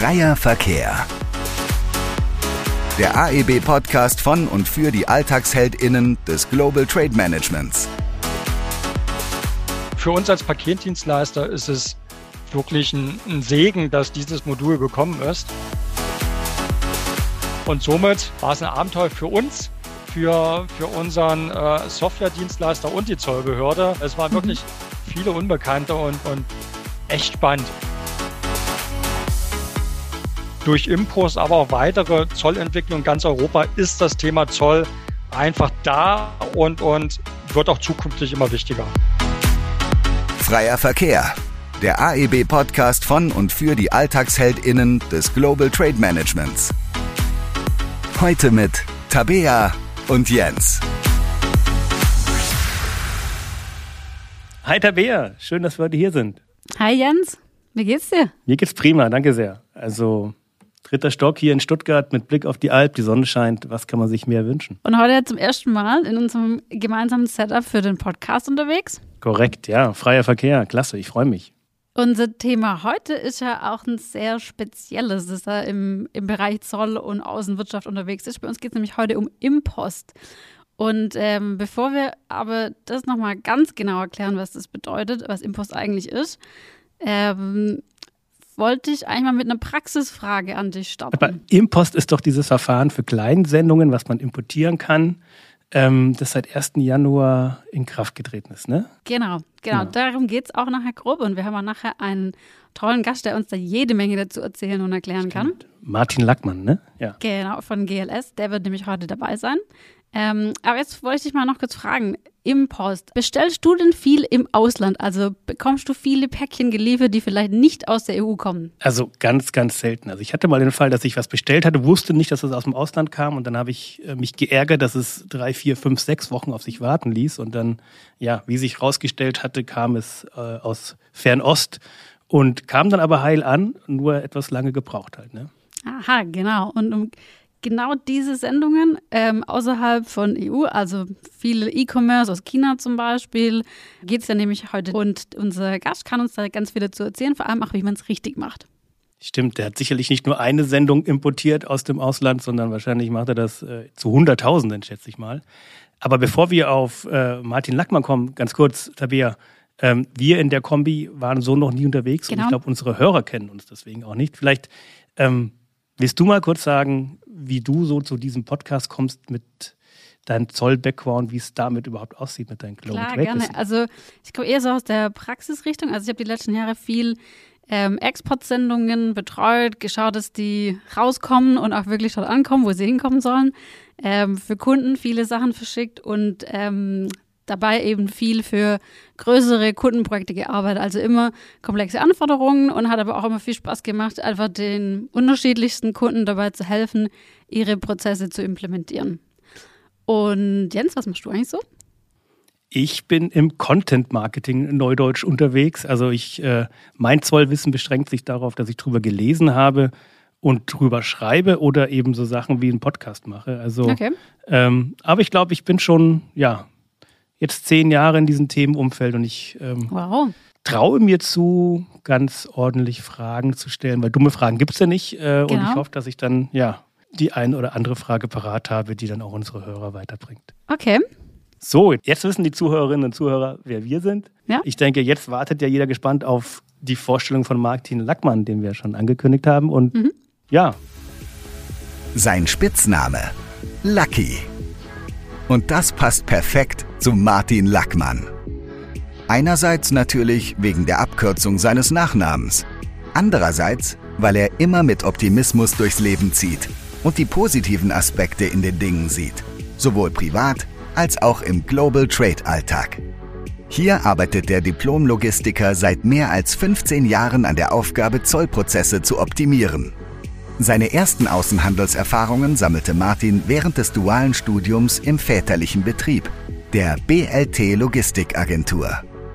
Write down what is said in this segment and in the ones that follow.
Freier Verkehr. Der AEB-Podcast von und für die AlltagsheldInnen des Global Trade Managements. Für uns als Paketdienstleister ist es wirklich ein, ein Segen, dass dieses Modul gekommen ist. Und somit war es ein Abenteuer für uns, für, für unseren äh, Software-Dienstleister und die Zollbehörde. Es waren wirklich viele Unbekannte und, und echt spannend. Durch Impos, aber auch weitere Zollentwicklungen in ganz Europa ist das Thema Zoll einfach da und, und wird auch zukünftig immer wichtiger. Freier Verkehr. Der AEB-Podcast von und für die AlltagsheldInnen des Global Trade Managements. Heute mit Tabea und Jens. Hi Tabea, schön, dass wir heute hier sind. Hi Jens, wie geht's dir? Mir geht's prima, danke sehr. Also dritter Stock hier in Stuttgart mit Blick auf die Alp, die Sonne scheint, was kann man sich mehr wünschen? Und heute zum ersten Mal in unserem gemeinsamen Setup für den Podcast unterwegs. Korrekt, ja, freier Verkehr, klasse, ich freue mich. Unser Thema heute ist ja auch ein sehr spezielles, das da im, im Bereich Zoll und Außenwirtschaft unterwegs ist. Bei uns geht es nämlich heute um Impost. Und ähm, bevor wir aber das nochmal ganz genau erklären, was das bedeutet, was Impost eigentlich ist, ähm, wollte ich eigentlich mal mit einer Praxisfrage an dich starten. Aber Impost ist doch dieses Verfahren für Kleinsendungen, was man importieren kann, ähm, das seit 1. Januar in Kraft getreten ist, ne? Genau, genau. genau. Darum geht es auch nachher grob. Und wir haben auch nachher einen tollen Gast, der uns da jede Menge dazu erzählen und erklären Stimmt. kann. Martin Lackmann, ne? Ja. Genau, von GLS. Der wird nämlich heute dabei sein. Ähm, aber jetzt wollte ich dich mal noch kurz fragen. Impost, bestellst du denn viel im Ausland? Also bekommst du viele Päckchen geliefert, die vielleicht nicht aus der EU kommen? Also ganz, ganz selten. Also ich hatte mal den Fall, dass ich was bestellt hatte, wusste nicht, dass es aus dem Ausland kam und dann habe ich äh, mich geärgert, dass es drei, vier, fünf, sechs Wochen auf sich warten ließ und dann, ja, wie sich rausgestellt hatte, kam es äh, aus Fernost und kam dann aber heil an, nur etwas lange gebraucht halt. Ne? Aha, genau. Und um genau diese Sendungen ähm, außerhalb von EU, also viele E-Commerce aus China zum Beispiel, geht es ja nämlich heute. Und unser Gast kann uns da ganz viel dazu erzählen, vor allem auch, wie man es richtig macht. Stimmt, der hat sicherlich nicht nur eine Sendung importiert aus dem Ausland, sondern wahrscheinlich macht er das äh, zu Hunderttausenden, schätze ich mal. Aber bevor wir auf äh, Martin Lackmann kommen, ganz kurz, Tabea, ähm, wir in der Kombi waren so noch nie unterwegs genau. und ich glaube, unsere Hörer kennen uns deswegen auch nicht. Vielleicht ähm, willst du mal kurz sagen, wie du so zu diesem Podcast kommst mit deinem Zoll-Background, wie es damit überhaupt aussieht mit deinen Global Klar, gerne. Also ich komme eher so aus der Praxisrichtung. Also ich habe die letzten Jahre viel ähm, Exportsendungen betreut, geschaut, dass die rauskommen und auch wirklich dort ankommen, wo sie hinkommen sollen. Ähm, für Kunden viele Sachen verschickt und ähm, dabei eben viel für größere Kundenprojekte gearbeitet. Also immer komplexe Anforderungen und hat aber auch immer viel Spaß gemacht, einfach den unterschiedlichsten Kunden dabei zu helfen, ihre Prozesse zu implementieren. Und Jens, was machst du eigentlich so? Ich bin im Content Marketing Neudeutsch unterwegs. Also ich, äh, mein Zollwissen beschränkt sich darauf, dass ich drüber gelesen habe und drüber schreibe oder eben so Sachen wie einen Podcast mache. Also, okay. ähm, aber ich glaube, ich bin schon, ja, jetzt zehn Jahre in diesem Themenumfeld und ich ähm, wow. traue mir zu, ganz ordentlich Fragen zu stellen, weil dumme Fragen gibt es ja nicht. Äh, genau. Und ich genau. hoffe, dass ich dann ja die ein oder andere Frage parat habe, die dann auch unsere Hörer weiterbringt. Okay. So, jetzt wissen die Zuhörerinnen und Zuhörer, wer wir sind. Ja. Ich denke, jetzt wartet ja jeder gespannt auf die Vorstellung von Martin Lackmann, den wir schon angekündigt haben. Und mhm. ja. Sein Spitzname Lucky. Und das passt perfekt zu Martin Lackmann. Einerseits natürlich wegen der Abkürzung seines Nachnamens. Andererseits, weil er immer mit Optimismus durchs Leben zieht und die positiven Aspekte in den Dingen sieht, sowohl privat als auch im Global Trade Alltag. Hier arbeitet der Diplom-Logistiker seit mehr als 15 Jahren an der Aufgabe, Zollprozesse zu optimieren. Seine ersten Außenhandelserfahrungen sammelte Martin während des dualen Studiums im väterlichen Betrieb, der BLT Logistikagentur.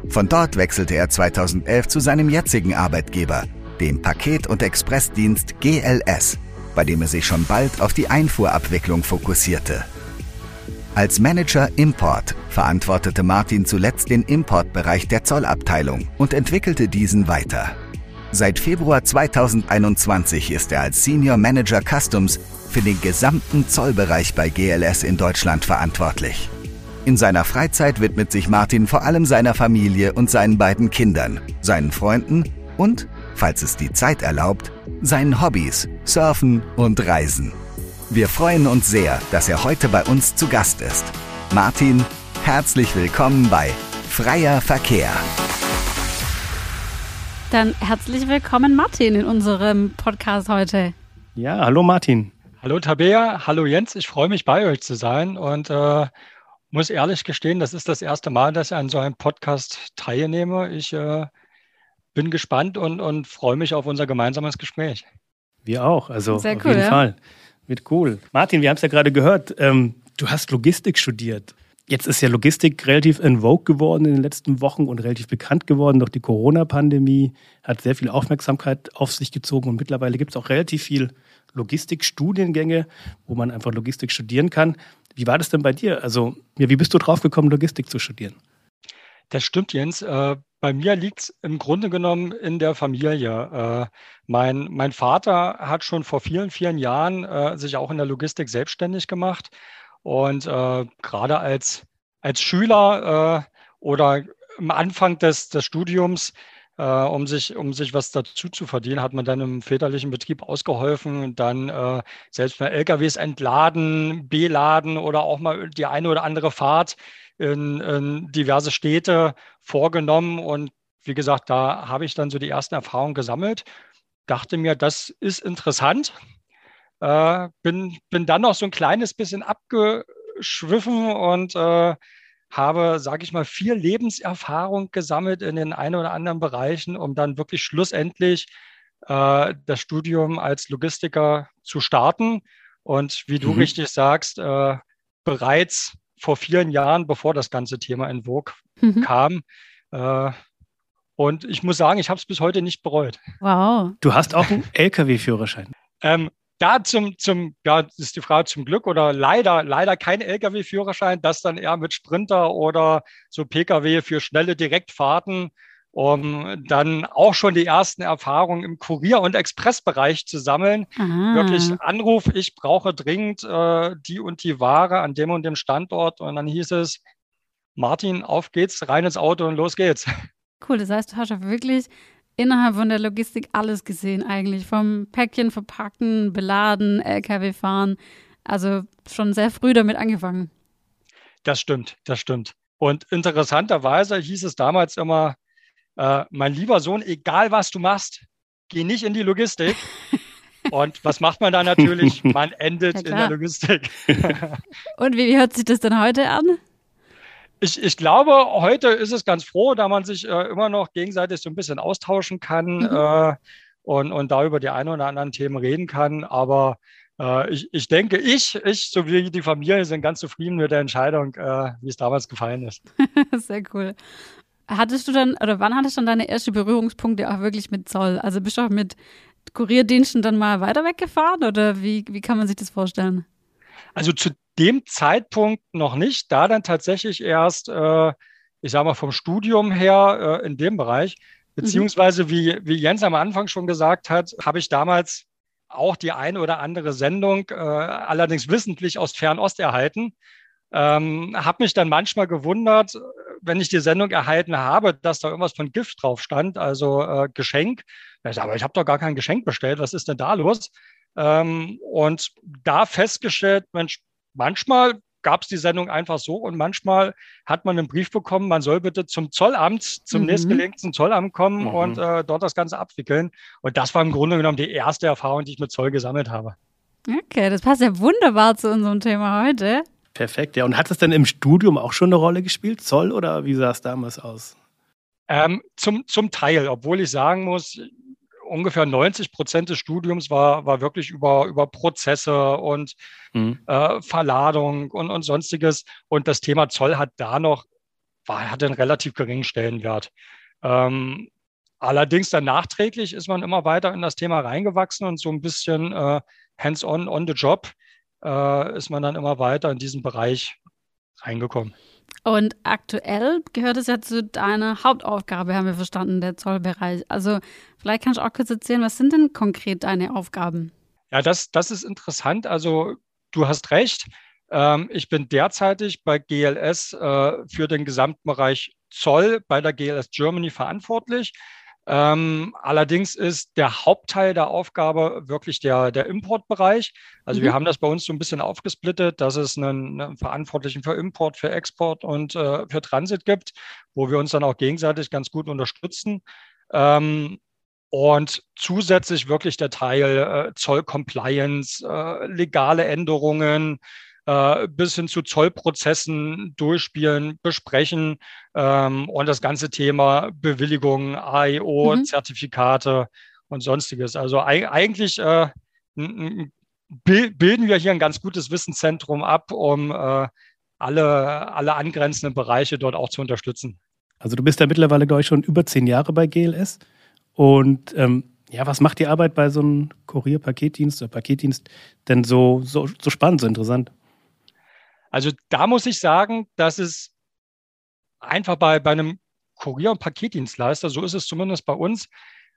Von dort wechselte er 2011 zu seinem jetzigen Arbeitgeber, dem Paket- und Expressdienst GLS, bei dem er sich schon bald auf die Einfuhrabwicklung fokussierte. Als Manager Import verantwortete Martin zuletzt den Importbereich der Zollabteilung und entwickelte diesen weiter. Seit Februar 2021 ist er als Senior Manager Customs für den gesamten Zollbereich bei GLS in Deutschland verantwortlich. In seiner Freizeit widmet sich Martin vor allem seiner Familie und seinen beiden Kindern, seinen Freunden und, falls es die Zeit erlaubt, seinen Hobbys, Surfen und Reisen. Wir freuen uns sehr, dass er heute bei uns zu Gast ist. Martin, herzlich willkommen bei Freier Verkehr. Dann herzlich willkommen, Martin, in unserem Podcast heute. Ja, hallo Martin. Hallo Tabea, hallo Jens, ich freue mich bei euch zu sein und äh, muss ehrlich gestehen, das ist das erste Mal, dass ich an so einem Podcast teilnehme. Ich äh, bin gespannt und, und freue mich auf unser gemeinsames Gespräch. Wir auch, also Sehr auf jeden ja? Fall. Wird cool. Martin, wir haben es ja gerade gehört, ähm, du hast Logistik studiert. Jetzt ist ja Logistik relativ in vogue geworden in den letzten Wochen und relativ bekannt geworden. Doch die Corona-Pandemie hat sehr viel Aufmerksamkeit auf sich gezogen und mittlerweile gibt es auch relativ viel Logistikstudiengänge, wo man einfach Logistik studieren kann. Wie war das denn bei dir? Also, ja, wie bist du drauf gekommen, Logistik zu studieren? Das stimmt, Jens. Äh, bei mir liegt es im Grunde genommen in der Familie. Äh, mein, mein Vater hat schon vor vielen, vielen Jahren äh, sich auch in der Logistik selbstständig gemacht und äh, gerade als, als Schüler äh, oder am Anfang des, des Studiums, äh, um, sich, um sich was dazu zu verdienen, hat man dann im väterlichen Betrieb ausgeholfen dann äh, selbst mal LKWs entladen, beladen oder auch mal die eine oder andere Fahrt in, in diverse Städte vorgenommen. Und wie gesagt, da habe ich dann so die ersten Erfahrungen gesammelt. Dachte mir, das ist interessant. Äh, bin, bin dann noch so ein kleines bisschen abgeschwiffen und äh, habe, sage ich mal, viel Lebenserfahrung gesammelt in den ein oder anderen Bereichen, um dann wirklich schlussendlich äh, das Studium als Logistiker zu starten. Und wie du mhm. richtig sagst, äh, bereits vor vielen Jahren, bevor das ganze Thema in Vogue mhm. kam. Äh, und ich muss sagen, ich habe es bis heute nicht bereut. Wow. Du hast auch einen Lkw-Führerschein. Ähm, da zum, zum, ja, ist die Frage zum Glück oder leider, leider kein Lkw-Führerschein, das dann eher mit Sprinter oder so Pkw für schnelle Direktfahrten, um dann auch schon die ersten Erfahrungen im Kurier- und Expressbereich zu sammeln. Aha. Wirklich Anruf, ich brauche dringend äh, die und die Ware an dem und dem Standort. Und dann hieß es, Martin, auf geht's, rein ins Auto und los geht's. Cool, das heißt, du hast ja wirklich innerhalb von der Logistik alles gesehen eigentlich. Vom Päckchen verpacken, beladen, LKW fahren. Also schon sehr früh damit angefangen. Das stimmt, das stimmt. Und interessanterweise hieß es damals immer, äh, mein lieber Sohn, egal was du machst, geh nicht in die Logistik. Und was macht man da natürlich? Man endet ja, in der Logistik. Und wie hört sich das denn heute an? Ich, ich glaube, heute ist es ganz froh, da man sich äh, immer noch gegenseitig so ein bisschen austauschen kann mhm. äh, und, und da über die ein oder anderen Themen reden kann. Aber äh, ich, ich denke, ich, ich sowie die Familie sind ganz zufrieden mit der Entscheidung, äh, wie es damals gefallen ist. Sehr cool. Hattest du dann, oder wann hattest du dann deine ersten Berührungspunkte auch wirklich mit Zoll? Also bist du auch mit Kurierdiensten dann mal weiter weggefahren oder wie, wie kann man sich das vorstellen? Also zu dem Zeitpunkt noch nicht, da dann tatsächlich erst, äh, ich sage mal, vom Studium her äh, in dem Bereich. Mhm. Beziehungsweise, wie, wie Jens am Anfang schon gesagt hat, habe ich damals auch die eine oder andere Sendung, äh, allerdings wissentlich aus Fernost erhalten. Ähm, habe mich dann manchmal gewundert, wenn ich die Sendung erhalten habe, dass da irgendwas von Gift drauf stand, also äh, Geschenk. Aber ich habe doch gar kein Geschenk bestellt. Was ist denn da los? Ähm, und da festgestellt, Mensch, manchmal gab es die Sendung einfach so und manchmal hat man einen Brief bekommen, man soll bitte zum Zollamt, zum mhm. nächstgelegenen Zollamt kommen mhm. und äh, dort das Ganze abwickeln. Und das war im Grunde genommen die erste Erfahrung, die ich mit Zoll gesammelt habe. Okay, das passt ja wunderbar zu unserem Thema heute. Perfekt, ja. Und hat es denn im Studium auch schon eine Rolle gespielt, Zoll, oder wie sah es damals aus? Ähm, zum, zum Teil, obwohl ich sagen muss, ungefähr 90 Prozent des Studiums war, war wirklich über, über Prozesse und mhm. äh, Verladung und, und sonstiges. Und das Thema Zoll hat da noch, war, hatte einen relativ geringen Stellenwert. Ähm, allerdings dann nachträglich ist man immer weiter in das Thema reingewachsen und so ein bisschen äh, hands-on, on the job äh, ist man dann immer weiter in diesen Bereich reingekommen. Und aktuell gehört es ja zu deiner Hauptaufgabe, haben wir verstanden, der Zollbereich. Also vielleicht kannst du auch kurz erzählen, was sind denn konkret deine Aufgaben? Ja, das, das ist interessant. Also du hast recht. Ähm, ich bin derzeitig bei GLS äh, für den gesamten Bereich Zoll bei der GLS Germany verantwortlich. Ähm, allerdings ist der Hauptteil der Aufgabe wirklich der, der Importbereich. Also mhm. wir haben das bei uns so ein bisschen aufgesplittet, dass es einen, einen Verantwortlichen für Import, für Export und äh, für Transit gibt, wo wir uns dann auch gegenseitig ganz gut unterstützen. Ähm, und zusätzlich wirklich der Teil äh, Zollcompliance, äh, legale Änderungen, äh, bis hin zu Zollprozessen durchspielen, besprechen ähm, und das ganze Thema Bewilligung, AIO, mhm. Zertifikate und sonstiges. Also eigentlich äh, bilden wir hier ein ganz gutes Wissenszentrum ab, um äh, alle, alle angrenzenden Bereiche dort auch zu unterstützen. Also du bist ja mittlerweile, glaube ich, schon über zehn Jahre bei GLS. Und ähm, ja, was macht die Arbeit bei so einem Kurierpaketdienst oder Paketdienst denn so, so, so spannend, so interessant? Also da muss ich sagen, dass es einfach bei, bei einem Kurier- und Paketdienstleister, so ist es zumindest bei uns,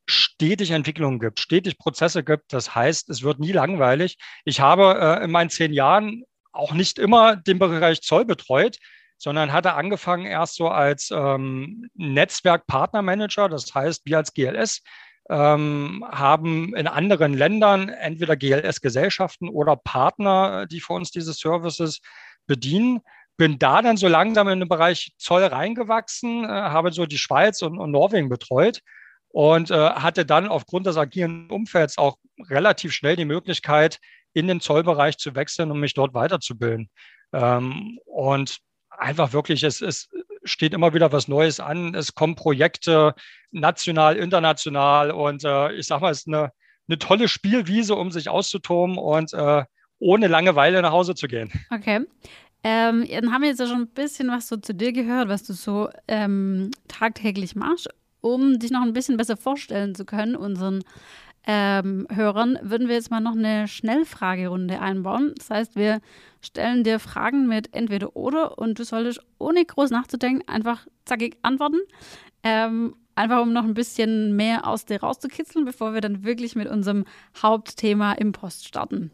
stetig Entwicklungen gibt, stetig Prozesse gibt. Das heißt, es wird nie langweilig. Ich habe äh, in meinen zehn Jahren auch nicht immer den Bereich Zoll betreut, sondern hatte angefangen erst so als ähm, Netzwerkpartnermanager. Das heißt, wir als GLS ähm, haben in anderen Ländern entweder GLS-Gesellschaften oder Partner, die für uns diese Services bedienen. Bin da dann so langsam in den Bereich Zoll reingewachsen, äh, habe so die Schweiz und, und Norwegen betreut und äh, hatte dann aufgrund des agilen Umfelds auch relativ schnell die Möglichkeit, in den Zollbereich zu wechseln und mich dort weiterzubilden. Ähm, und einfach wirklich, es, es steht immer wieder was Neues an. Es kommen Projekte national, international und äh, ich sage mal, es ist eine, eine tolle Spielwiese, um sich auszutoben und äh, ohne Langeweile nach Hause zu gehen. Okay. Ähm, dann haben wir jetzt ja schon ein bisschen was so zu dir gehört, was du so ähm, tagtäglich machst. Um dich noch ein bisschen besser vorstellen zu können, unseren ähm, Hörern, würden wir jetzt mal noch eine Schnellfragerunde einbauen. Das heißt, wir stellen dir Fragen mit entweder oder und du solltest ohne groß nachzudenken einfach zackig antworten. Ähm, einfach um noch ein bisschen mehr aus dir rauszukitzeln, bevor wir dann wirklich mit unserem Hauptthema im Post starten.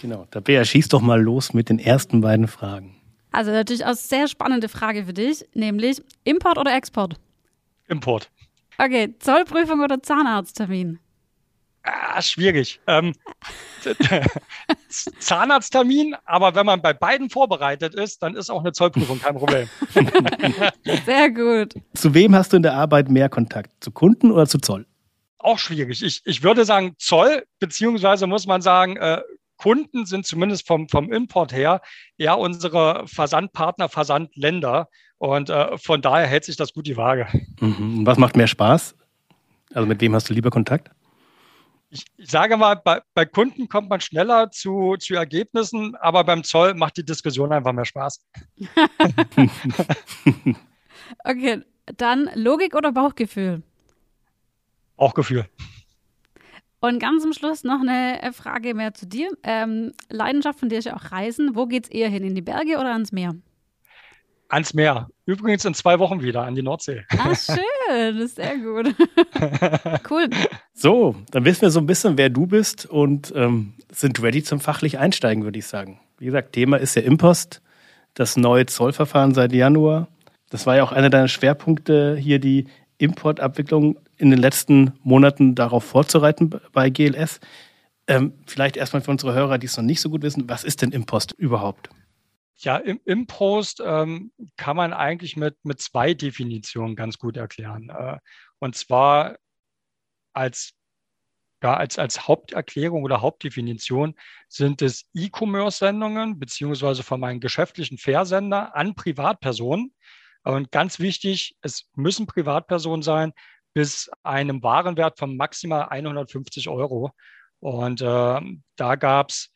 Genau, da Bea, schieß doch mal los mit den ersten beiden Fragen. Also natürlich auch sehr spannende Frage für dich, nämlich Import oder Export? Import. Okay, Zollprüfung oder Zahnarzttermin? Ah, schwierig. Ähm, Zahnarzttermin, aber wenn man bei beiden vorbereitet ist, dann ist auch eine Zollprüfung kein Problem. Sehr gut. Zu wem hast du in der Arbeit mehr Kontakt? Zu Kunden oder zu Zoll? Auch schwierig. Ich, ich würde sagen Zoll, beziehungsweise muss man sagen, äh, Kunden sind zumindest vom, vom Import her eher unsere Versandpartner, Versandländer. Und äh, von daher hält sich das gut die Waage. Mhm. Was macht mehr Spaß? Also mit wem hast du lieber Kontakt? Ich, ich sage mal, bei, bei, Kunden kommt man schneller zu, zu Ergebnissen, aber beim Zoll macht die Diskussion einfach mehr Spaß. okay, dann Logik oder Bauchgefühl? Bauchgefühl. Und ganz zum Schluss noch eine äh, Frage mehr zu dir. Ähm, Leidenschaft von dir ist ja auch Reisen. Wo geht es eher hin? In die Berge oder ans Meer? Ans Meer. Übrigens in zwei Wochen wieder an die Nordsee. Ah, schön. Das ist sehr gut. cool. So, dann wissen wir so ein bisschen, wer du bist und ähm, sind ready zum fachlich Einsteigen, würde ich sagen. Wie gesagt, Thema ist ja Impost, das neue Zollverfahren seit Januar. Das war ja auch einer deiner Schwerpunkte hier, die Importabwicklung in den letzten Monaten darauf vorzureiten bei GLS. Ähm, vielleicht erstmal für unsere Hörer, die es noch nicht so gut wissen, was ist denn Impost überhaupt? Ja, im Impost ähm, kann man eigentlich mit, mit zwei Definitionen ganz gut erklären. Äh, und zwar als, ja, als, als Haupterklärung oder Hauptdefinition sind es E-Commerce-Sendungen beziehungsweise von meinem geschäftlichen Versender an Privatpersonen. Und ganz wichtig, es müssen Privatpersonen sein, bis einem Warenwert von maximal 150 Euro. Und äh, da gab es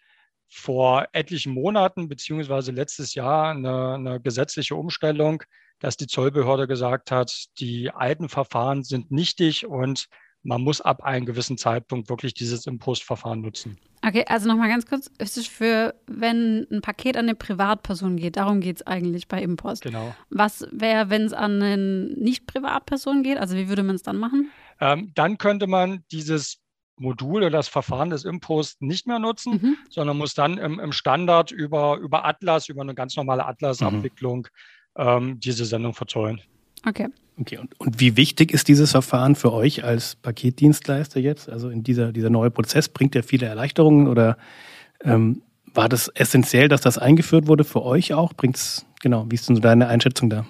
vor etlichen Monaten beziehungsweise letztes Jahr eine, eine, gesetzliche Umstellung, dass die Zollbehörde gesagt hat, die alten Verfahren sind nichtig und man muss ab einem gewissen Zeitpunkt wirklich dieses Impostverfahren nutzen. Okay, also nochmal ganz kurz, ist es für, wenn ein Paket an eine Privatperson geht, darum geht es eigentlich bei Impost. Genau. Was wäre, wenn es an eine Nicht-Privatperson geht? Also wie würde man es dann machen? Ähm, dann könnte man dieses Modul oder das Verfahren des Impost nicht mehr nutzen, mhm. sondern muss dann im, im, Standard über, über Atlas, über eine ganz normale Atlas-Abwicklung mhm. ähm, diese Sendung verzollen. Okay. Okay, und, und wie wichtig ist dieses Verfahren für euch als Paketdienstleister jetzt? Also in dieser, dieser neue Prozess bringt er viele Erleichterungen oder ähm, war das essentiell, dass das eingeführt wurde für euch auch? Bringt's, genau, wie ist denn so deine Einschätzung da?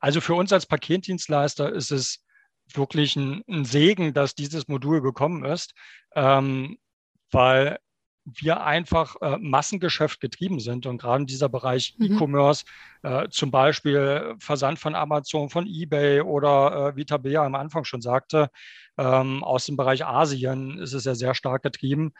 Also für uns als Paketdienstleister ist es wirklich ein, ein Segen, dass dieses Modul gekommen ist, ähm, weil wir einfach äh, Massengeschäft getrieben sind und gerade in dieser Bereich mhm. E-Commerce, äh, zum Beispiel Versand von Amazon, von eBay oder äh, wie Tabea am Anfang schon sagte, ähm, aus dem Bereich Asien ist es ja sehr stark getrieben,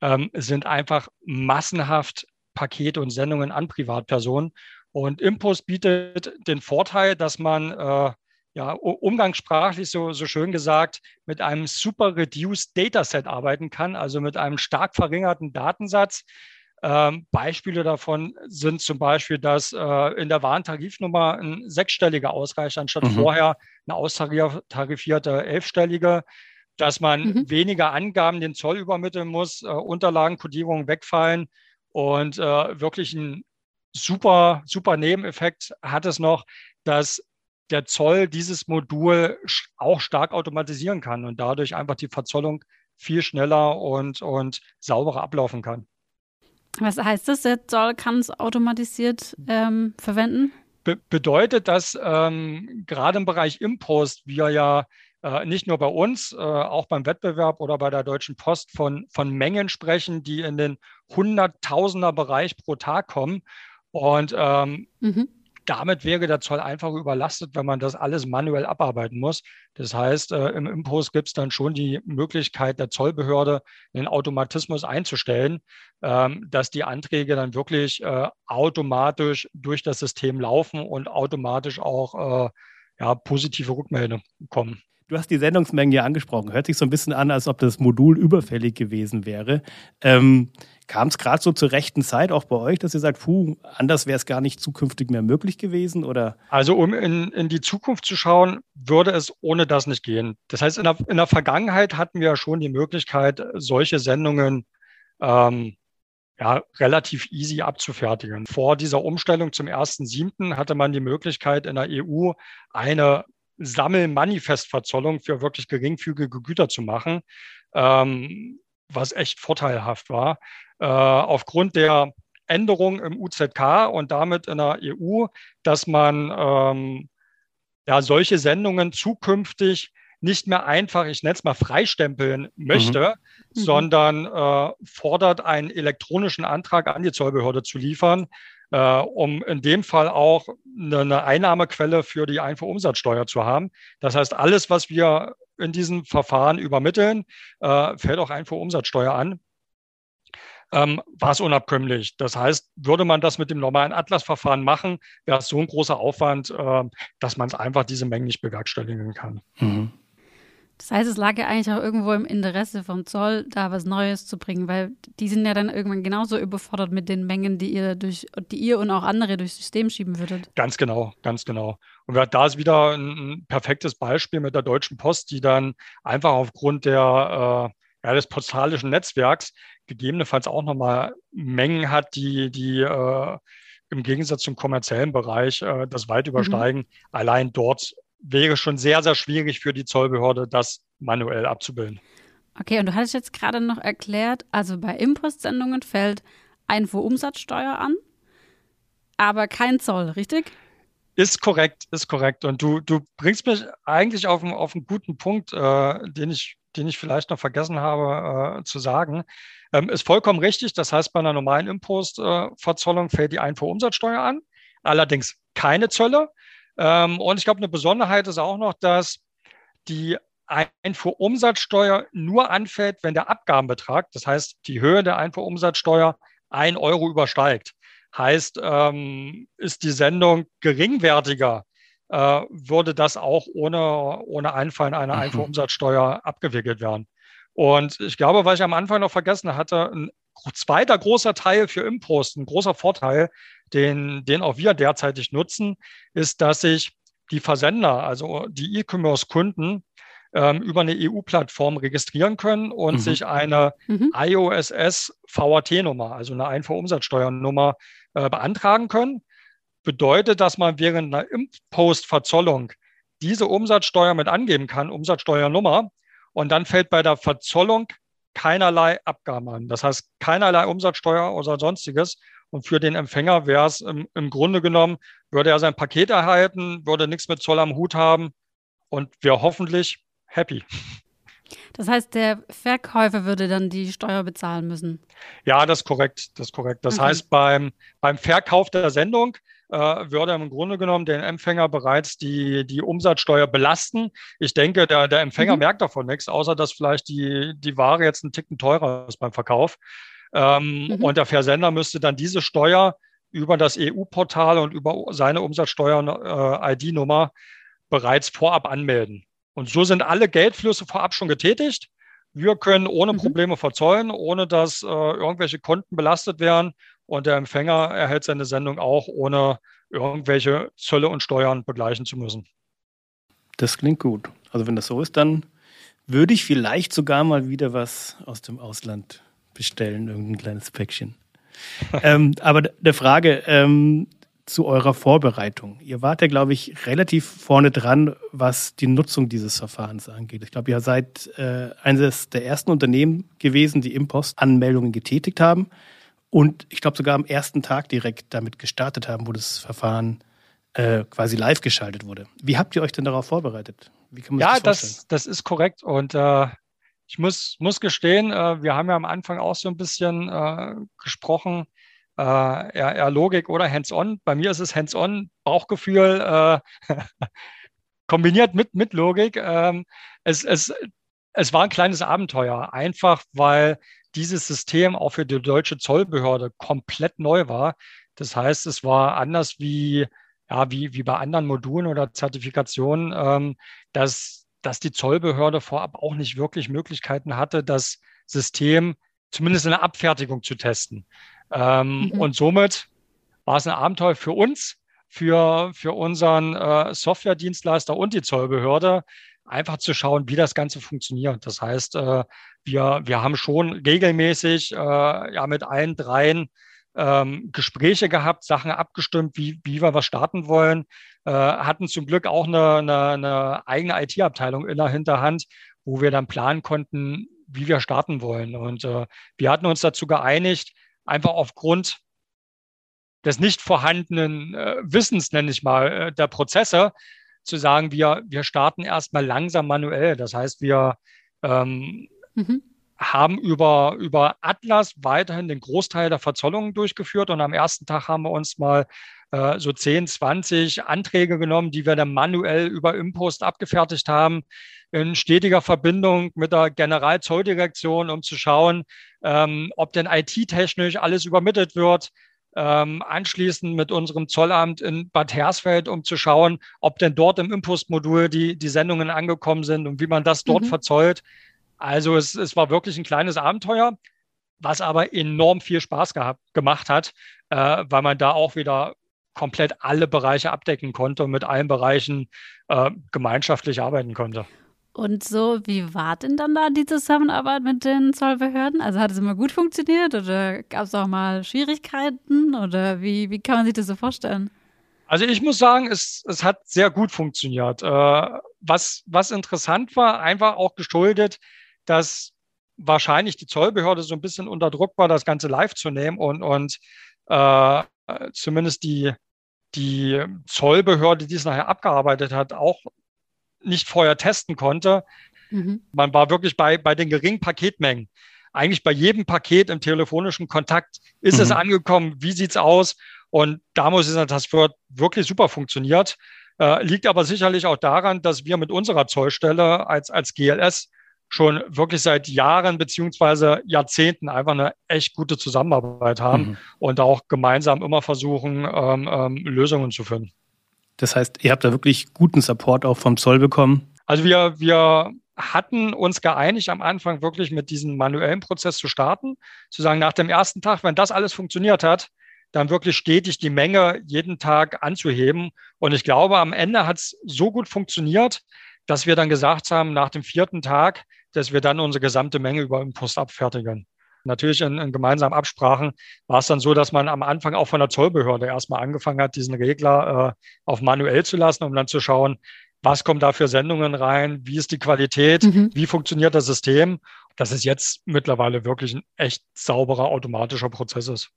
ähm, sind einfach massenhaft Pakete und Sendungen an Privatpersonen. Und Impost bietet den Vorteil, dass man äh, ja, umgangssprachlich so, so schön gesagt, mit einem super reduced Dataset arbeiten kann, also mit einem stark verringerten Datensatz. Ähm, Beispiele davon sind zum Beispiel, dass äh, in der Warentarifnummer ein sechsstelliger ausreicht, anstatt mhm. vorher eine austarifierte elfstellige, dass man mhm. weniger Angaben den Zoll übermitteln muss, äh, Unterlagenkodierungen wegfallen und äh, wirklich ein super, super Nebeneffekt hat es noch, dass der Zoll dieses Modul auch stark automatisieren kann und dadurch einfach die Verzollung viel schneller und, und sauberer ablaufen kann. Was heißt das? Der Zoll kann es automatisiert ähm, verwenden? Be bedeutet, dass ähm, gerade im Bereich Impost wir ja äh, nicht nur bei uns, äh, auch beim Wettbewerb oder bei der Deutschen Post von, von Mengen sprechen, die in den Hunderttausender Bereich pro Tag kommen. Und ähm, mhm damit wäre der Zoll einfach überlastet, wenn man das alles manuell abarbeiten muss. Das heißt, äh, im Impost gibt es dann schon die Möglichkeit der Zollbehörde, einen Automatismus einzustellen, ähm, dass die Anträge dann wirklich äh, automatisch durch das System laufen und automatisch auch äh, ja, positive Rückmeldungen kommen. Du hast die Sendungsmengen ja angesprochen. Hört sich so ein bisschen an, als ob das Modul überfällig gewesen wäre. Ähm, Kam es gerade so zur rechten Zeit auch bei euch, dass ihr sagt, puh, anders wäre es gar nicht zukünftig mehr möglich gewesen? Oder? Also um in, in die Zukunft zu schauen, würde es ohne das nicht gehen. Das heißt, in der, in der Vergangenheit hatten wir ja schon die Möglichkeit, solche Sendungen ähm, ja, relativ easy abzufertigen. Vor dieser Umstellung zum 1.7. hatte man die Möglichkeit, in der EU eine Sammelmanifestverzollung für wirklich geringfügige Güter zu machen, ähm, was echt vorteilhaft war. Äh, aufgrund der Änderung im UZK und damit in der EU, dass man ähm, ja, solche Sendungen zukünftig nicht mehr einfach, ich nenne es mal, freistempeln möchte, mhm. sondern äh, fordert einen elektronischen Antrag an die Zollbehörde zu liefern, äh, um in dem Fall auch eine, eine Einnahmequelle für die Einfuhrumsatzsteuer zu haben. Das heißt, alles, was wir in diesem Verfahren übermitteln, äh, fällt auch Einfuhrumsatzsteuer an. Ähm, war es unabkömmlich. Das heißt, würde man das mit dem normalen Atlas-Verfahren machen, wäre es so ein großer Aufwand, äh, dass man es einfach diese Mengen nicht bewerkstelligen kann. Mhm. Das heißt, es lag ja eigentlich auch irgendwo im Interesse vom Zoll, da was Neues zu bringen, weil die sind ja dann irgendwann genauso überfordert mit den Mengen, die ihr durch, die ihr und auch andere durchs System schieben würdet. Ganz genau, ganz genau. Und da ist wieder ein perfektes Beispiel mit der Deutschen Post, die dann einfach aufgrund der äh, ja, des postalischen Netzwerks gegebenenfalls auch nochmal Mengen hat, die, die äh, im Gegensatz zum kommerziellen Bereich äh, das weit mhm. übersteigen. Mhm. Allein dort wäre schon sehr, sehr schwierig für die Zollbehörde, das manuell abzubilden. Okay, und du hattest jetzt gerade noch erklärt, also bei Impostsendungen fällt Einfuhrumsatzsteuer an, aber kein Zoll, richtig? Ist korrekt, ist korrekt. Und du, du bringst mich eigentlich auf, einen, auf einen guten Punkt, äh, den, ich, den ich vielleicht noch vergessen habe äh, zu sagen. Ähm, ist vollkommen richtig. Das heißt, bei einer normalen Impostverzollung äh, fällt die Einfuhrumsatzsteuer an, allerdings keine Zölle. Ähm, und ich glaube, eine Besonderheit ist auch noch, dass die Einfuhrumsatzsteuer nur anfällt, wenn der Abgabenbetrag, das heißt die Höhe der Einfuhrumsatzsteuer, ein Euro übersteigt. Heißt, ähm, ist die Sendung geringwertiger, äh, würde das auch ohne, ohne Einfallen einer mhm. Einfuhrumsatzsteuer abgewickelt werden. Und ich glaube, was ich am Anfang noch vergessen hatte, ein zweiter großer Teil für Impost, ein großer Vorteil, den, den auch wir derzeitig nutzen, ist, dass sich die Versender, also die E-Commerce-Kunden, ähm, über eine EU-Plattform registrieren können und mhm. sich eine mhm. IOSS-VAT-Nummer, also eine Einfuhrumsatzsteuernummer, äh, beantragen können. Bedeutet, dass man während einer Impost-Verzollung diese Umsatzsteuer mit angeben kann, Umsatzsteuernummer, und dann fällt bei der Verzollung keinerlei Abgaben an. Das heißt, keinerlei Umsatzsteuer oder sonstiges. Und für den Empfänger wäre es im, im Grunde genommen, würde er sein Paket erhalten, würde nichts mit Zoll am Hut haben und wäre hoffentlich happy. Das heißt, der Verkäufer würde dann die Steuer bezahlen müssen. Ja, das ist korrekt. Das ist korrekt. Das okay. heißt, beim, beim Verkauf der Sendung äh, würde im Grunde genommen den Empfänger bereits die, die Umsatzsteuer belasten. Ich denke, der, der Empfänger mhm. merkt davon nichts, außer dass vielleicht die, die Ware jetzt einen Ticken teurer ist beim Verkauf. Ähm, mhm. Und der Versender müsste dann diese Steuer über das EU-Portal und über seine Umsatzsteuer-ID-Nummer äh, bereits vorab anmelden. Und so sind alle Geldflüsse vorab schon getätigt. Wir können ohne mhm. Probleme verzollen, ohne dass äh, irgendwelche Konten belastet werden. Und der Empfänger erhält seine Sendung auch, ohne irgendwelche Zölle und Steuern begleichen zu müssen. Das klingt gut. Also wenn das so ist, dann würde ich vielleicht sogar mal wieder was aus dem Ausland bestellen, irgendein kleines Päckchen. ähm, aber der Frage, ähm, zu eurer Vorbereitung. Ihr wart ja, glaube ich, relativ vorne dran, was die Nutzung dieses Verfahrens angeht. Ich glaube, ihr seid äh, eines der ersten Unternehmen gewesen, die Impost-Anmeldungen getätigt haben und ich glaube sogar am ersten Tag direkt damit gestartet haben, wo das Verfahren äh, quasi live geschaltet wurde. Wie habt ihr euch denn darauf vorbereitet? Ja, das, das, das ist korrekt und äh, ich muss, muss gestehen, äh, wir haben ja am Anfang auch so ein bisschen äh, gesprochen, äh, eher, eher Logik oder Hands-on. Bei mir ist es Hands-on, Bauchgefühl äh, kombiniert mit, mit Logik. Ähm, es, es, es war ein kleines Abenteuer, einfach weil dieses System auch für die deutsche Zollbehörde komplett neu war. Das heißt, es war anders wie, ja, wie, wie bei anderen Modulen oder Zertifikationen, ähm, dass, dass die Zollbehörde vorab auch nicht wirklich Möglichkeiten hatte, das System zumindest in der Abfertigung zu testen. Ähm, mhm. Und somit war es ein Abenteuer für uns, für, für unseren äh, Software-Dienstleister und die Zollbehörde, einfach zu schauen, wie das Ganze funktioniert. Das heißt, äh, wir, wir haben schon regelmäßig äh, ja, mit allen dreien ähm, Gespräche gehabt, Sachen abgestimmt, wie, wie wir was starten wollen, äh, hatten zum Glück auch eine, eine, eine eigene IT-Abteilung in der Hinterhand, wo wir dann planen konnten, wie wir starten wollen. Und äh, wir hatten uns dazu geeinigt, einfach aufgrund des nicht vorhandenen äh, Wissens, nenne ich mal, äh, der Prozesse, zu sagen, wir, wir starten erstmal langsam manuell. Das heißt, wir ähm, mhm. haben über, über Atlas weiterhin den Großteil der Verzollungen durchgeführt und am ersten Tag haben wir uns mal äh, so 10, 20 Anträge genommen, die wir dann manuell über Impost abgefertigt haben, in stetiger Verbindung mit der Generalzolldirektion, um zu schauen, ähm, ob denn IT-technisch alles übermittelt wird. Ähm, anschließend mit unserem Zollamt in Bad Hersfeld, um zu schauen, ob denn dort im Impostmodul die, die Sendungen angekommen sind und wie man das dort mhm. verzollt. Also es, es war wirklich ein kleines Abenteuer, was aber enorm viel Spaß gehabt, gemacht hat, äh, weil man da auch wieder komplett alle Bereiche abdecken konnte und mit allen Bereichen äh, gemeinschaftlich arbeiten konnte. Und so, wie war denn dann da die Zusammenarbeit mit den Zollbehörden? Also hat es immer gut funktioniert oder gab es auch mal Schwierigkeiten oder wie, wie kann man sich das so vorstellen? Also ich muss sagen, es, es hat sehr gut funktioniert. Äh, was, was interessant war, einfach auch geschuldet, dass wahrscheinlich die Zollbehörde so ein bisschen unter Druck war, das Ganze live zu nehmen und, und äh, zumindest die, die Zollbehörde, die es nachher abgearbeitet hat, auch nicht vorher testen konnte. Mhm. Man war wirklich bei, bei den geringen Paketmengen. Eigentlich bei jedem Paket im telefonischen Kontakt ist mhm. es angekommen, wie sieht es aus? Und da muss ich sagen, das wird wirklich super funktioniert. Äh, liegt aber sicherlich auch daran, dass wir mit unserer Zollstelle als, als GLS schon wirklich seit Jahren beziehungsweise Jahrzehnten einfach eine echt gute Zusammenarbeit haben mhm. und auch gemeinsam immer versuchen, ähm, ähm, Lösungen zu finden. Das heißt, ihr habt da wirklich guten Support auch vom Zoll bekommen? Also wir, wir hatten uns geeinigt, am Anfang wirklich mit diesem manuellen Prozess zu starten, zu sagen, nach dem ersten Tag, wenn das alles funktioniert hat, dann wirklich stetig die Menge jeden Tag anzuheben. Und ich glaube, am Ende hat es so gut funktioniert, dass wir dann gesagt haben, nach dem vierten Tag, dass wir dann unsere gesamte Menge über Impost abfertigen. Natürlich in, in gemeinsamen Absprachen war es dann so, dass man am Anfang auch von der Zollbehörde erstmal angefangen hat, diesen Regler äh, auf manuell zu lassen, um dann zu schauen, was kommt da für Sendungen rein, wie ist die Qualität, mhm. wie funktioniert das System, dass es jetzt mittlerweile wirklich ein echt sauberer automatischer Prozess ist.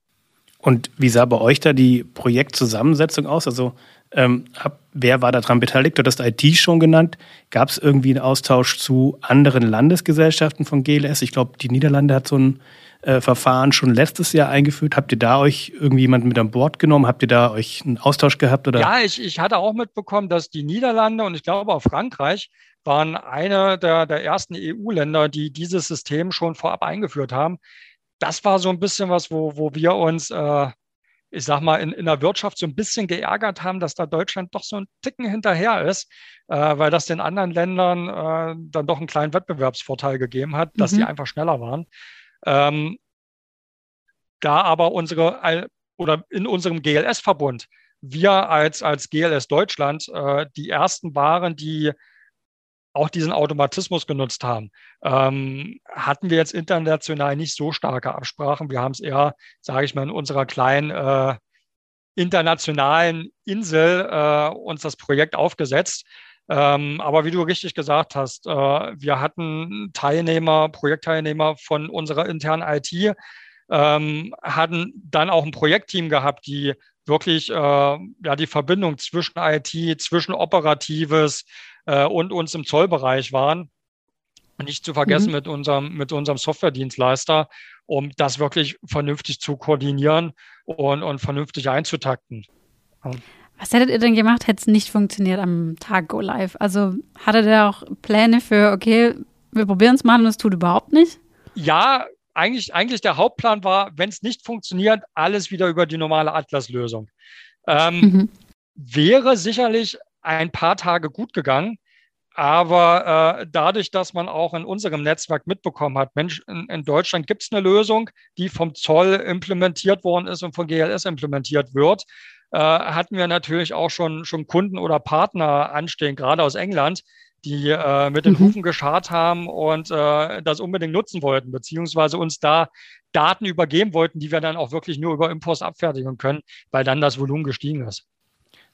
Und wie sah bei euch da die Projektzusammensetzung aus? Also ähm, hab, wer war daran beteiligt? Du hast IT schon genannt. Gab es irgendwie einen Austausch zu anderen Landesgesellschaften von GLS? Ich glaube, die Niederlande hat so ein äh, Verfahren schon letztes Jahr eingeführt. Habt ihr da euch irgendwie jemanden mit an Bord genommen? Habt ihr da euch einen Austausch gehabt? Oder? Ja, ich, ich hatte auch mitbekommen, dass die Niederlande und ich glaube auch Frankreich waren eine der, der ersten EU-Länder, die dieses System schon vorab eingeführt haben das war so ein bisschen was, wo, wo wir uns, äh, ich sag mal, in, in der Wirtschaft so ein bisschen geärgert haben, dass da Deutschland doch so ein Ticken hinterher ist, äh, weil das den anderen Ländern äh, dann doch einen kleinen Wettbewerbsvorteil gegeben hat, dass mhm. die einfach schneller waren. Ähm, da aber unsere oder in unserem GLS-Verbund wir als, als GLS Deutschland äh, die ersten waren, die auch diesen Automatismus genutzt haben. Ähm, hatten wir jetzt international nicht so starke Absprachen. Wir haben es eher, sage ich mal, in unserer kleinen äh, internationalen Insel äh, uns das Projekt aufgesetzt. Ähm, aber wie du richtig gesagt hast, äh, wir hatten Teilnehmer, Projektteilnehmer von unserer internen IT, ähm, hatten dann auch ein Projektteam gehabt, die wirklich äh, ja, die Verbindung zwischen IT, zwischen Operatives, äh, und uns im Zollbereich waren. Nicht zu vergessen mhm. mit unserem, mit unserem Softwaredienstleister, um das wirklich vernünftig zu koordinieren und, und vernünftig einzutakten. Was hättet ihr denn gemacht, hätte es nicht funktioniert am Tag Go Live? Also hattet ihr auch Pläne für, okay, wir probieren es mal und es tut überhaupt nicht? Ja, eigentlich, eigentlich der Hauptplan war, wenn es nicht funktioniert, alles wieder über die normale Atlas-Lösung. Ähm, mhm. Wäre sicherlich ein paar Tage gut gegangen. Aber äh, dadurch, dass man auch in unserem Netzwerk mitbekommen hat, Mensch, in, in Deutschland gibt es eine Lösung, die vom Zoll implementiert worden ist und von GLS implementiert wird, äh, hatten wir natürlich auch schon, schon Kunden oder Partner anstehen, gerade aus England, die äh, mit den mhm. Hufen geschart haben und äh, das unbedingt nutzen wollten, beziehungsweise uns da Daten übergeben wollten, die wir dann auch wirklich nur über Impost abfertigen können, weil dann das Volumen gestiegen ist.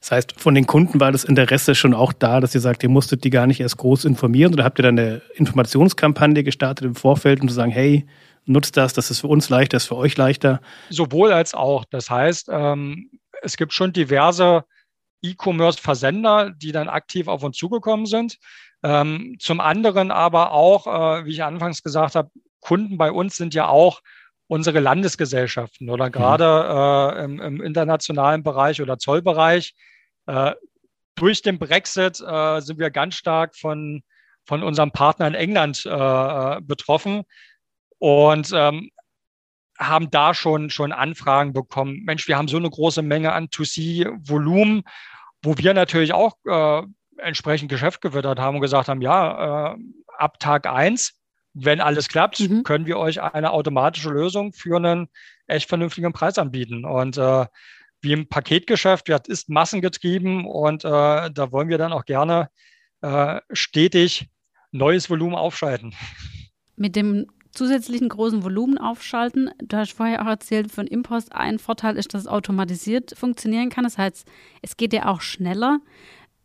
Das heißt, von den Kunden war das Interesse schon auch da, dass ihr sagt, ihr musstet die gar nicht erst groß informieren oder habt ihr dann eine Informationskampagne gestartet im Vorfeld, um zu sagen, hey, nutzt das, das ist für uns leichter, das ist für euch leichter? Sowohl als auch. Das heißt, ähm, es gibt schon diverse E-Commerce-Versender, die dann aktiv auf uns zugekommen sind. Ähm, zum anderen aber auch, äh, wie ich anfangs gesagt habe, Kunden bei uns sind ja auch unsere Landesgesellschaften oder mhm. gerade äh, im, im, internationalen Bereich oder Zollbereich. Äh, durch den Brexit äh, sind wir ganz stark von, von unserem Partner in England äh, betroffen und ähm, haben da schon, schon Anfragen bekommen. Mensch, wir haben so eine große Menge an 2C-Volumen, wo wir natürlich auch äh, entsprechend Geschäft gewittert haben und gesagt haben, ja, äh, ab Tag eins wenn alles klappt, mhm. können wir euch eine automatische Lösung für einen echt vernünftigen Preis anbieten. Und äh, wie im Paketgeschäft, das ist massengetrieben und äh, da wollen wir dann auch gerne äh, stetig neues Volumen aufschalten. Mit dem zusätzlichen großen Volumen aufschalten, du hast vorher auch erzählt, von Impost ein Vorteil ist, dass es automatisiert funktionieren kann. Das heißt, es geht ja auch schneller.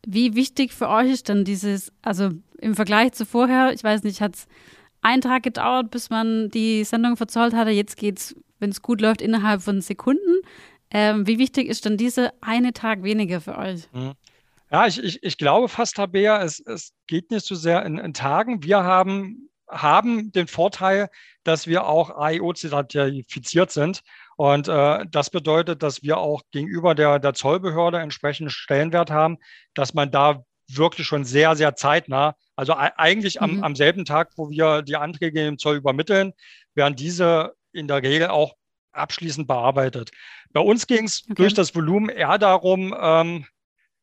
Wie wichtig für euch ist denn dieses, also im Vergleich zu vorher, ich weiß nicht, hat es einen Tag gedauert, bis man die Sendung verzollt hatte. Jetzt geht es, wenn es gut läuft, innerhalb von Sekunden. Ähm, wie wichtig ist denn diese eine Tag weniger für euch? Mhm. Ja, ich, ich, ich glaube fast, Tabea, es, es geht nicht so sehr in, in Tagen. Wir haben, haben den Vorteil, dass wir auch AIO-zertifiziert sind. Und äh, das bedeutet, dass wir auch gegenüber der, der Zollbehörde entsprechenden Stellenwert haben, dass man da wirklich schon sehr, sehr zeitnah also eigentlich am, mhm. am selben Tag, wo wir die Anträge im Zoll übermitteln, werden diese in der Regel auch abschließend bearbeitet. Bei uns ging es okay. durch das Volumen eher darum, ähm,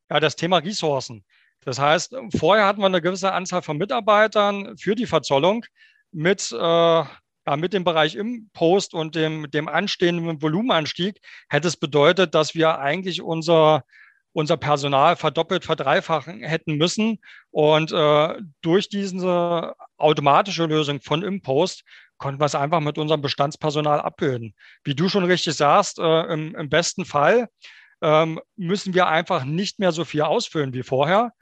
ja, das Thema Ressourcen. Das heißt, vorher hatten wir eine gewisse Anzahl von Mitarbeitern für die Verzollung mit, äh, ja, mit dem Bereich Impost und dem, dem anstehenden Volumenanstieg hätte es bedeutet, dass wir eigentlich unser, unser Personal verdoppelt, verdreifachen hätten müssen. Und äh, durch diese automatische Lösung von Impost konnten wir es einfach mit unserem Bestandspersonal abbilden. Wie du schon richtig sagst, äh, im, im, besten Fall ähm, müssen wir einfach nicht mehr so viel ausfüllen wie vorher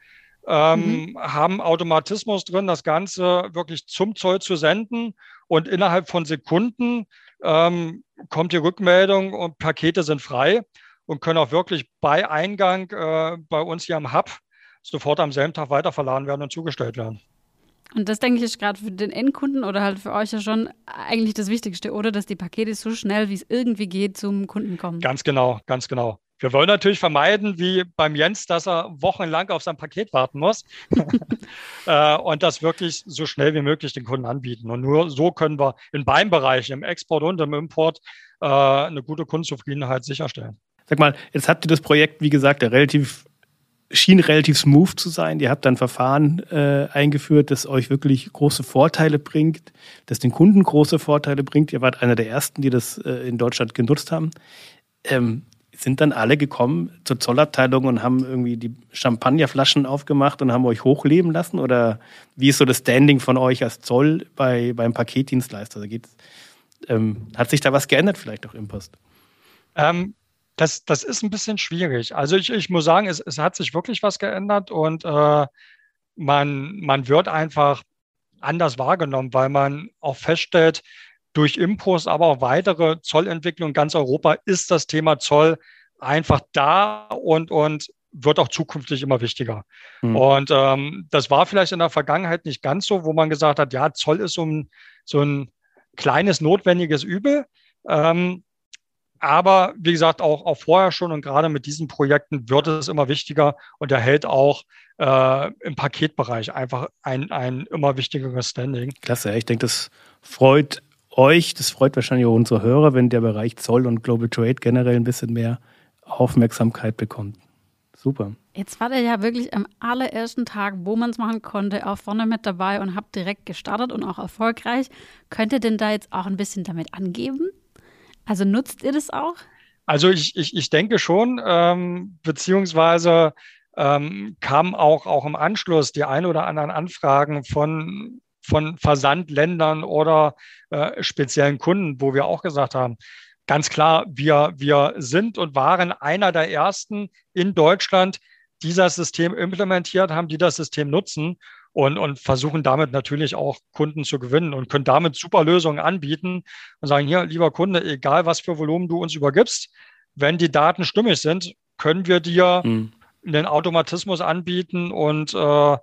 ähm, mhm. haben Automatismus drin, das Ganze wirklich zum Zoll zu senden und innerhalb von Sekunden ähm, kommt die Rückmeldung und Pakete sind frei und können auch wirklich bei Eingang äh, bei uns hier am Hub sofort am selben Tag weiterverladen werden und zugestellt werden. Und das denke ich ist gerade für den Endkunden oder halt für euch ja schon eigentlich das Wichtigste, oder? Dass die Pakete so schnell wie es irgendwie geht zum Kunden kommen. Ganz genau, ganz genau. Wir wollen natürlich vermeiden, wie beim Jens, dass er wochenlang auf sein Paket warten muss äh, und das wirklich so schnell wie möglich den Kunden anbieten. Und nur so können wir in beiden Bereichen, im Export und im Import, äh, eine gute Kundenzufriedenheit sicherstellen. Sag mal, jetzt habt ihr das Projekt, wie gesagt, relativ schien relativ smooth zu sein. Ihr habt dann Verfahren äh, eingeführt, das euch wirklich große Vorteile bringt, das den Kunden große Vorteile bringt. Ihr wart einer der ersten, die das äh, in Deutschland genutzt haben. Ähm, sind dann alle gekommen zur Zollabteilung und haben irgendwie die Champagnerflaschen aufgemacht und haben euch hochleben lassen? Oder wie ist so das Standing von euch als Zoll bei, beim Paketdienstleister? Also geht's, ähm, hat sich da was geändert vielleicht auch im Post? Ähm, das, das ist ein bisschen schwierig. Also ich, ich muss sagen, es, es hat sich wirklich was geändert und äh, man, man wird einfach anders wahrgenommen, weil man auch feststellt, durch Impos, aber auch weitere Zollentwicklung in ganz Europa ist das Thema Zoll einfach da und, und wird auch zukünftig immer wichtiger. Mhm. Und ähm, das war vielleicht in der Vergangenheit nicht ganz so, wo man gesagt hat, ja, Zoll ist so ein, so ein kleines notwendiges Übel. Ähm, aber wie gesagt, auch, auch vorher schon und gerade mit diesen Projekten wird es immer wichtiger und erhält auch äh, im Paketbereich einfach ein, ein immer wichtigeres Standing. Klasse, ich denke, das freut euch, das freut wahrscheinlich auch unsere Hörer, wenn der Bereich Zoll und Global Trade generell ein bisschen mehr Aufmerksamkeit bekommt. Super. Jetzt war der ja wirklich am allerersten Tag, wo man es machen konnte, auch vorne mit dabei und habt direkt gestartet und auch erfolgreich. Könnt ihr denn da jetzt auch ein bisschen damit angeben? Also nutzt ihr das auch? Also ich, ich, ich denke schon, ähm, beziehungsweise ähm, kamen auch, auch im Anschluss die ein oder anderen Anfragen von von Versandländern oder äh, speziellen Kunden, wo wir auch gesagt haben, ganz klar, wir, wir sind und waren einer der ersten in Deutschland, die das System implementiert haben, die das System nutzen und, und versuchen damit natürlich auch Kunden zu gewinnen und können damit super Lösungen anbieten und sagen, hier, lieber Kunde, egal was für Volumen du uns übergibst, wenn die Daten stimmig sind, können wir dir mhm. einen Automatismus anbieten und äh,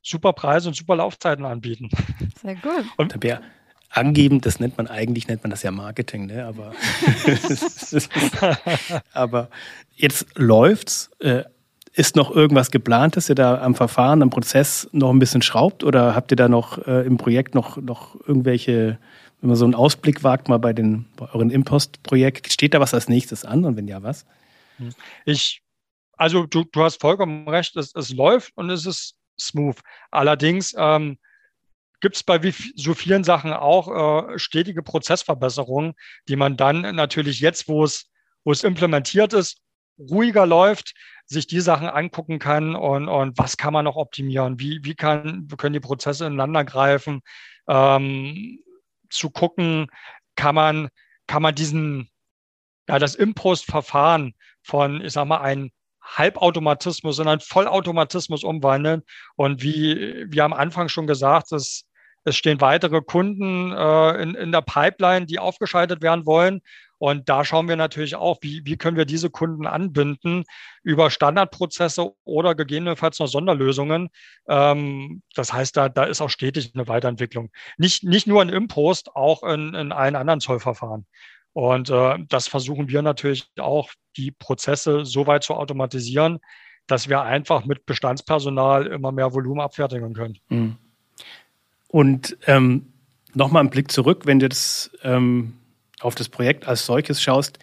super Preise und super Laufzeiten anbieten. Sehr gut. Und angeben, das nennt man eigentlich, nennt man das ja Marketing, ne? aber, aber jetzt läuft's. Äh, ist noch irgendwas geplant, dass ihr da am Verfahren, am Prozess noch ein bisschen schraubt oder habt ihr da noch äh, im Projekt noch, noch irgendwelche, wenn man so einen Ausblick wagt, mal bei, den, bei euren Impost-Projekt, steht da was als nächstes an und wenn ja, was? Ich, also du, du hast vollkommen recht, es, es läuft und es ist smooth. Allerdings ähm, gibt es bei so vielen Sachen auch äh, stetige Prozessverbesserungen, die man dann natürlich jetzt, wo es, wo es implementiert ist, ruhiger läuft, sich die Sachen angucken kann und, und was kann man noch optimieren, wie, wie, kann, können die Prozesse ineinander greifen, ähm, zu gucken, kann man, kann man diesen, ja, das Impost-Verfahren von, ich sag mal, ein Halbautomatismus in einen Vollautomatismus umwandeln. Und wie, wie am Anfang schon gesagt, es, es stehen weitere Kunden äh, in, in der Pipeline, die aufgeschaltet werden wollen. Und da schauen wir natürlich auch, wie, wie können wir diese Kunden anbinden über Standardprozesse oder gegebenenfalls noch Sonderlösungen. Ähm, das heißt, da, da ist auch stetig eine Weiterentwicklung. Nicht, nicht nur in Impost, auch in, in allen anderen Zollverfahren. Und äh, das versuchen wir natürlich auch, die Prozesse so weit zu automatisieren, dass wir einfach mit Bestandspersonal immer mehr Volumen abfertigen können. Mhm. Und ähm, nochmal einen Blick zurück, wenn du das, ähm, auf das Projekt als solches schaust,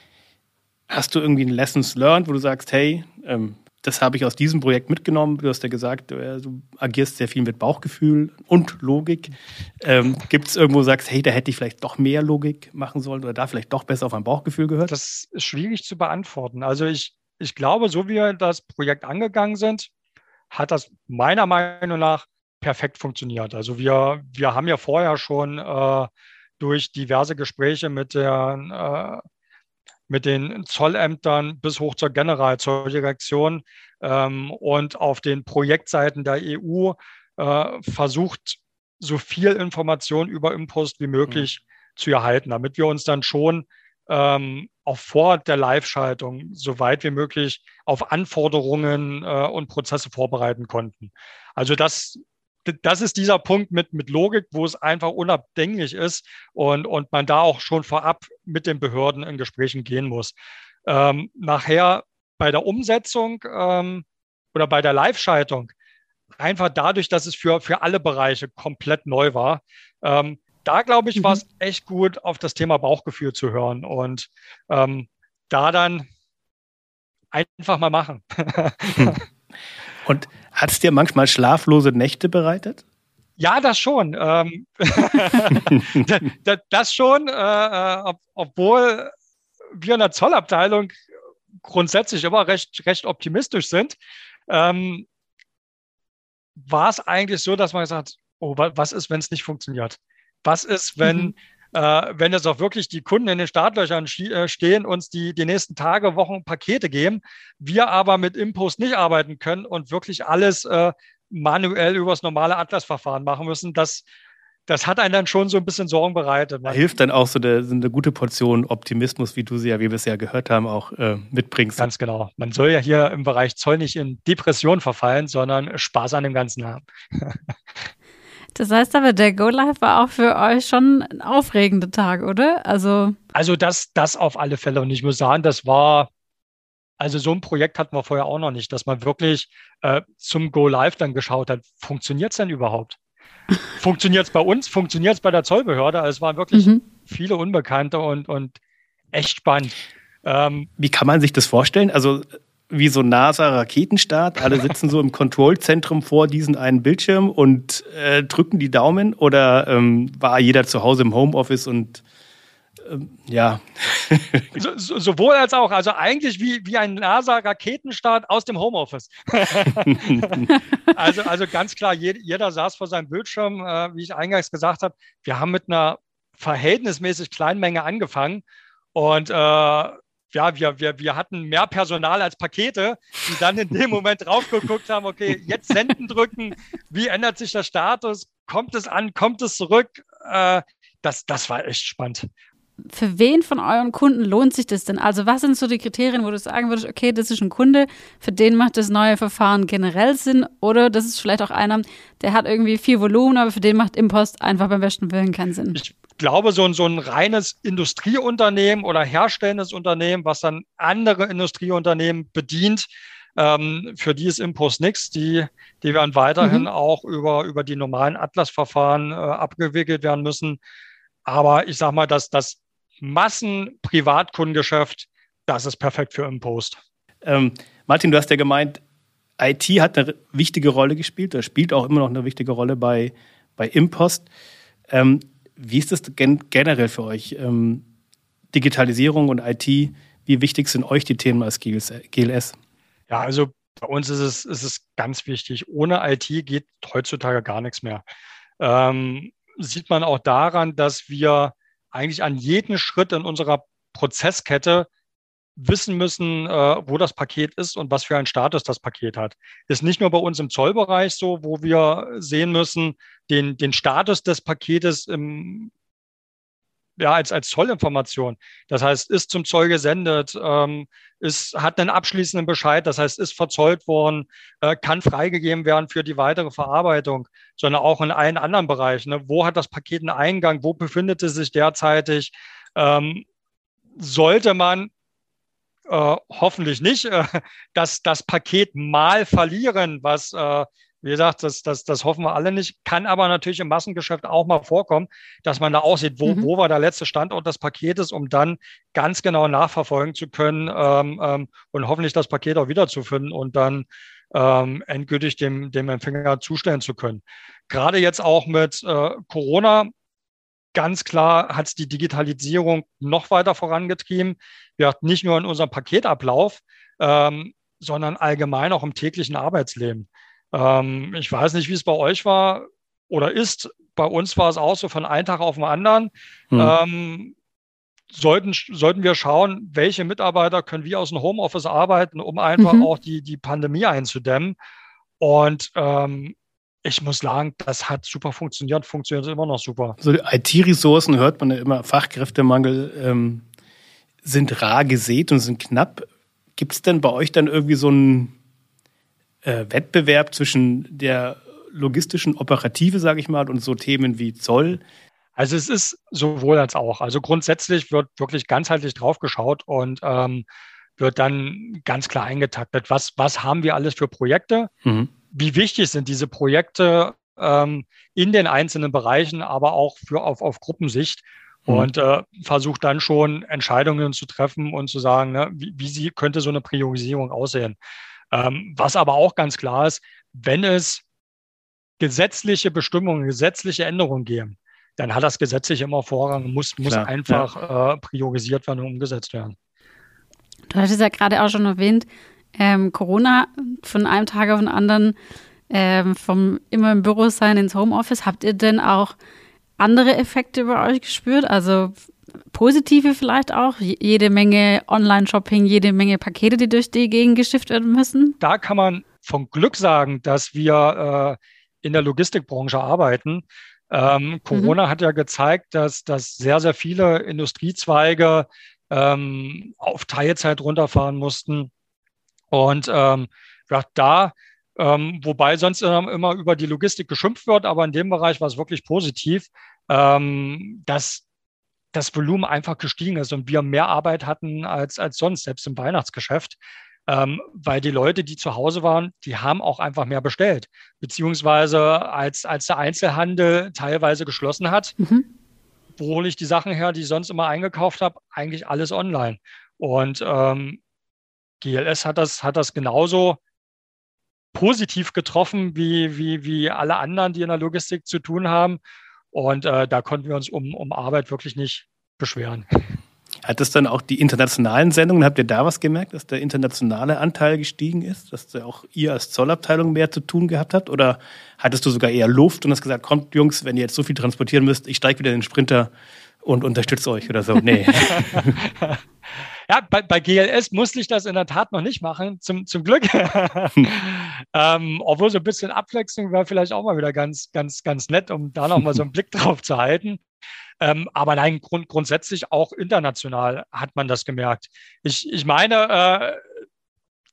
hast du irgendwie ein Lessons learned, wo du sagst, hey, ähm, das habe ich aus diesem Projekt mitgenommen. Du hast ja gesagt, äh, du agierst sehr viel mit Bauchgefühl und Logik. Ähm, Gibt es irgendwo, sagst, hey, da hätte ich vielleicht doch mehr Logik machen sollen oder da vielleicht doch besser auf mein Bauchgefühl gehört? Das ist schwierig zu beantworten. Also ich, ich glaube, so wie wir das Projekt angegangen sind, hat das meiner Meinung nach perfekt funktioniert. Also wir, wir haben ja vorher schon äh, durch diverse Gespräche mit der äh, mit den Zollämtern bis hoch zur Generalzolldirektion ähm, und auf den Projektseiten der EU äh, versucht, so viel Information über Impost wie möglich mhm. zu erhalten, damit wir uns dann schon ähm, auch vor der Live-Schaltung so weit wie möglich auf Anforderungen äh, und Prozesse vorbereiten konnten. Also das das ist dieser Punkt mit, mit Logik, wo es einfach unabdinglich ist und, und man da auch schon vorab mit den Behörden in Gesprächen gehen muss. Ähm, nachher bei der Umsetzung ähm, oder bei der Live-Schaltung, einfach dadurch, dass es für, für alle Bereiche komplett neu war, ähm, da glaube ich, mhm. war es echt gut, auf das Thema Bauchgefühl zu hören und ähm, da dann einfach mal machen. Und hat es dir manchmal schlaflose Nächte bereitet? Ja, das schon. Ähm, das schon, äh, äh, ob, obwohl wir in der Zollabteilung grundsätzlich immer recht, recht optimistisch sind, ähm, war es eigentlich so, dass man gesagt hat, oh, was ist, wenn es nicht funktioniert? Was ist, wenn, mhm äh, wenn jetzt auch wirklich die Kunden in den Startlöchern äh, stehen, uns die, die nächsten Tage, Wochen Pakete geben, wir aber mit Impost nicht arbeiten können und wirklich alles äh, manuell übers normale Atlas-Verfahren machen müssen, das, das hat einen dann schon so ein bisschen Sorgen bereitet. Da hilft dann auch so eine, eine, gute Portion Optimismus, wie du sie ja, wie wir es ja gehört haben, auch äh, mitbringst. Ganz genau. Man soll ja hier im Bereich Zoll nicht in Depression verfallen, sondern Spaß an dem Ganzen haben. Das heißt aber, der Go Live war auch für euch schon ein aufregender Tag, oder? Also, also das, das auf alle Fälle. Und ich muss sagen, das war, also so ein Projekt hatten wir vorher auch noch nicht, dass man wirklich äh, zum Go Live dann geschaut hat, funktioniert es denn überhaupt? funktioniert es bei uns? Funktioniert es bei der Zollbehörde? Also es waren wirklich mhm. viele Unbekannte und, und echt spannend. Ähm, Wie kann man sich das vorstellen? Also wie so NASA-Raketenstart. Alle sitzen so im Kontrollzentrum vor diesen einen Bildschirm und äh, drücken die Daumen oder ähm, war jeder zu Hause im Homeoffice und ähm, ja. so, so, sowohl als auch. Also eigentlich wie, wie ein NASA-Raketenstart aus dem Homeoffice. also, also ganz klar, jeder, jeder saß vor seinem Bildschirm, äh, wie ich eingangs gesagt habe. Wir haben mit einer verhältnismäßig kleinen Menge angefangen und äh, ja, wir, wir, wir hatten mehr Personal als Pakete, die dann in dem Moment draufgeguckt haben, okay, jetzt senden drücken, wie ändert sich der Status, kommt es an, kommt es zurück? Äh, das, das war echt spannend. Für wen von euren Kunden lohnt sich das denn? Also was sind so die Kriterien, wo du sagen würdest, okay, das ist ein Kunde, für den macht das neue Verfahren generell Sinn oder das ist vielleicht auch einer, der hat irgendwie viel Volumen, aber für den macht Impost einfach beim besten Willen keinen Sinn. Ich glaube, so ein, so ein reines Industrieunternehmen oder herstellendes Unternehmen, was dann andere Industrieunternehmen bedient, ähm, für die ist Impost nichts. Die, die werden weiterhin mhm. auch über, über die normalen Atlas-Verfahren äh, abgewickelt werden müssen. Aber ich sage mal, dass das Massen-Privatkundengeschäft, das ist perfekt für Impost. Ähm, Martin, du hast ja gemeint, IT hat eine wichtige Rolle gespielt, oder spielt auch immer noch eine wichtige Rolle bei, bei Impost. Ähm, wie ist das gen generell für euch? Ähm, Digitalisierung und IT, wie wichtig sind euch die Themen als GLS? Ja, also bei uns ist es, ist es ganz wichtig. Ohne IT geht heutzutage gar nichts mehr. Ähm, sieht man auch daran, dass wir eigentlich an jedem Schritt in unserer Prozesskette wissen müssen, äh, wo das Paket ist und was für einen Status das Paket hat. Ist nicht nur bei uns im Zollbereich so, wo wir sehen müssen, den, den Status des Paketes im, ja, als, als Zollinformation. Das heißt, ist zum Zoll gesendet, ähm, ist, hat einen abschließenden Bescheid, das heißt, ist verzollt worden, äh, kann freigegeben werden für die weitere Verarbeitung, sondern auch in allen anderen Bereichen. Ne? Wo hat das Paket einen Eingang? Wo befindet es sich derzeitig? Ähm, sollte man äh, hoffentlich nicht, äh, dass das Paket mal verlieren, was, äh, Wie gesagt, das, das, das hoffen wir alle nicht. Kann aber natürlich im Massengeschäft auch mal vorkommen, dass man da aussieht, wo, mhm. wo war der letzte Standort des Paketes, um dann ganz genau nachverfolgen zu können ähm, ähm, und hoffentlich das Paket auch wiederzufinden und dann ähm, endgültig dem, dem Empfänger zustellen zu können. Gerade jetzt auch mit äh, Corona ganz klar hat es die Digitalisierung noch weiter vorangetrieben. Wir hatten nicht nur in unserem Paketablauf, ähm, sondern allgemein auch im täglichen Arbeitsleben. Ähm, ich weiß nicht, wie es bei euch war oder ist. Bei uns war es auch so von einem Tag auf den anderen. Hm. Ähm, sollten, sollten wir schauen, welche Mitarbeiter können wir aus dem Homeoffice arbeiten, um einfach mhm. auch die, die Pandemie einzudämmen. Und ähm, ich muss sagen, das hat super funktioniert, funktioniert immer noch super. So IT-Ressourcen hört man ja immer, Fachkräftemangel ähm, sind rar gesät und sind knapp. Gibt es denn bei euch dann irgendwie so einen äh, Wettbewerb zwischen der logistischen Operative, sage ich mal, und so Themen wie Zoll? Also es ist sowohl als auch. Also grundsätzlich wird wirklich ganzheitlich drauf geschaut und ähm, wird dann ganz klar eingetaktet, was, was haben wir alles für Projekte, mhm. wie wichtig sind diese Projekte ähm, in den einzelnen Bereichen, aber auch für auf, auf Gruppensicht mhm. und äh, versucht dann schon Entscheidungen zu treffen und zu sagen, ne, wie, wie sie, könnte so eine Priorisierung aussehen. Ähm, was aber auch ganz klar ist, wenn es gesetzliche Bestimmungen, gesetzliche Änderungen geben, dann hat das gesetzlich immer Vorrang, muss, muss Klar, einfach ja. äh, priorisiert werden und umgesetzt werden. Du hattest ja gerade auch schon erwähnt, ähm, Corona von einem Tag auf den anderen, ähm, vom immer im Büro sein ins Homeoffice. Habt ihr denn auch andere Effekte bei euch gespürt? Also positive vielleicht auch? Jede Menge Online-Shopping, jede Menge Pakete, die durch die Gegend geschifft werden müssen? Da kann man vom Glück sagen, dass wir äh, in der Logistikbranche arbeiten. Ähm, mhm. Corona mhm. hat ja gezeigt, dass, dass sehr, sehr viele Industriezweige ähm, auf Teilzeit runterfahren mussten. Und ähm, da, ähm, wobei sonst immer über die Logistik geschimpft wird, aber in dem Bereich war es wirklich positiv, ähm, dass das Volumen einfach gestiegen ist und wir mehr Arbeit hatten als, als sonst, selbst im Weihnachtsgeschäft ähm, weil die Leute, die zu Hause waren, die haben auch einfach mehr bestellt. Beziehungsweise als, als der Einzelhandel teilweise geschlossen hat, mhm. wo hole ich die Sachen her, die ich sonst immer eingekauft habe? Eigentlich alles online. Und ähm, GLS hat das, hat das genauso positiv getroffen wie, wie, wie alle anderen, die in der Logistik zu tun haben. Und äh, da konnten wir uns um, um Arbeit wirklich nicht beschweren. Hat das dann auch die internationalen Sendungen, habt ihr da was gemerkt, dass der internationale Anteil gestiegen ist, dass auch ihr als Zollabteilung mehr zu tun gehabt habt? Oder hattest du sogar eher Luft und hast gesagt, kommt Jungs, wenn ihr jetzt so viel transportieren müsst, ich steige wieder in den Sprinter und unterstütze euch oder so? Nee. Ja, bei, bei, GLS musste ich das in der Tat noch nicht machen, zum, zum Glück. ähm, obwohl so ein bisschen Abwechslung wäre vielleicht auch mal wieder ganz, ganz, ganz nett, um da noch mal so einen Blick drauf zu halten. Ähm, aber nein, grund, grundsätzlich auch international hat man das gemerkt. Ich, ich meine, äh,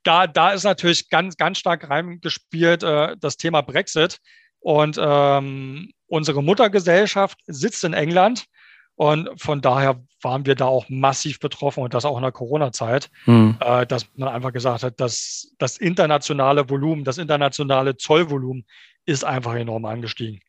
da, da ist natürlich ganz, ganz stark reingespielt äh, das Thema Brexit. Und ähm, unsere Muttergesellschaft sitzt in England. Und von daher waren wir da auch massiv betroffen und das auch in der Corona-Zeit, hm. äh, dass man einfach gesagt hat, dass das internationale Volumen, das internationale Zollvolumen ist einfach enorm angestiegen.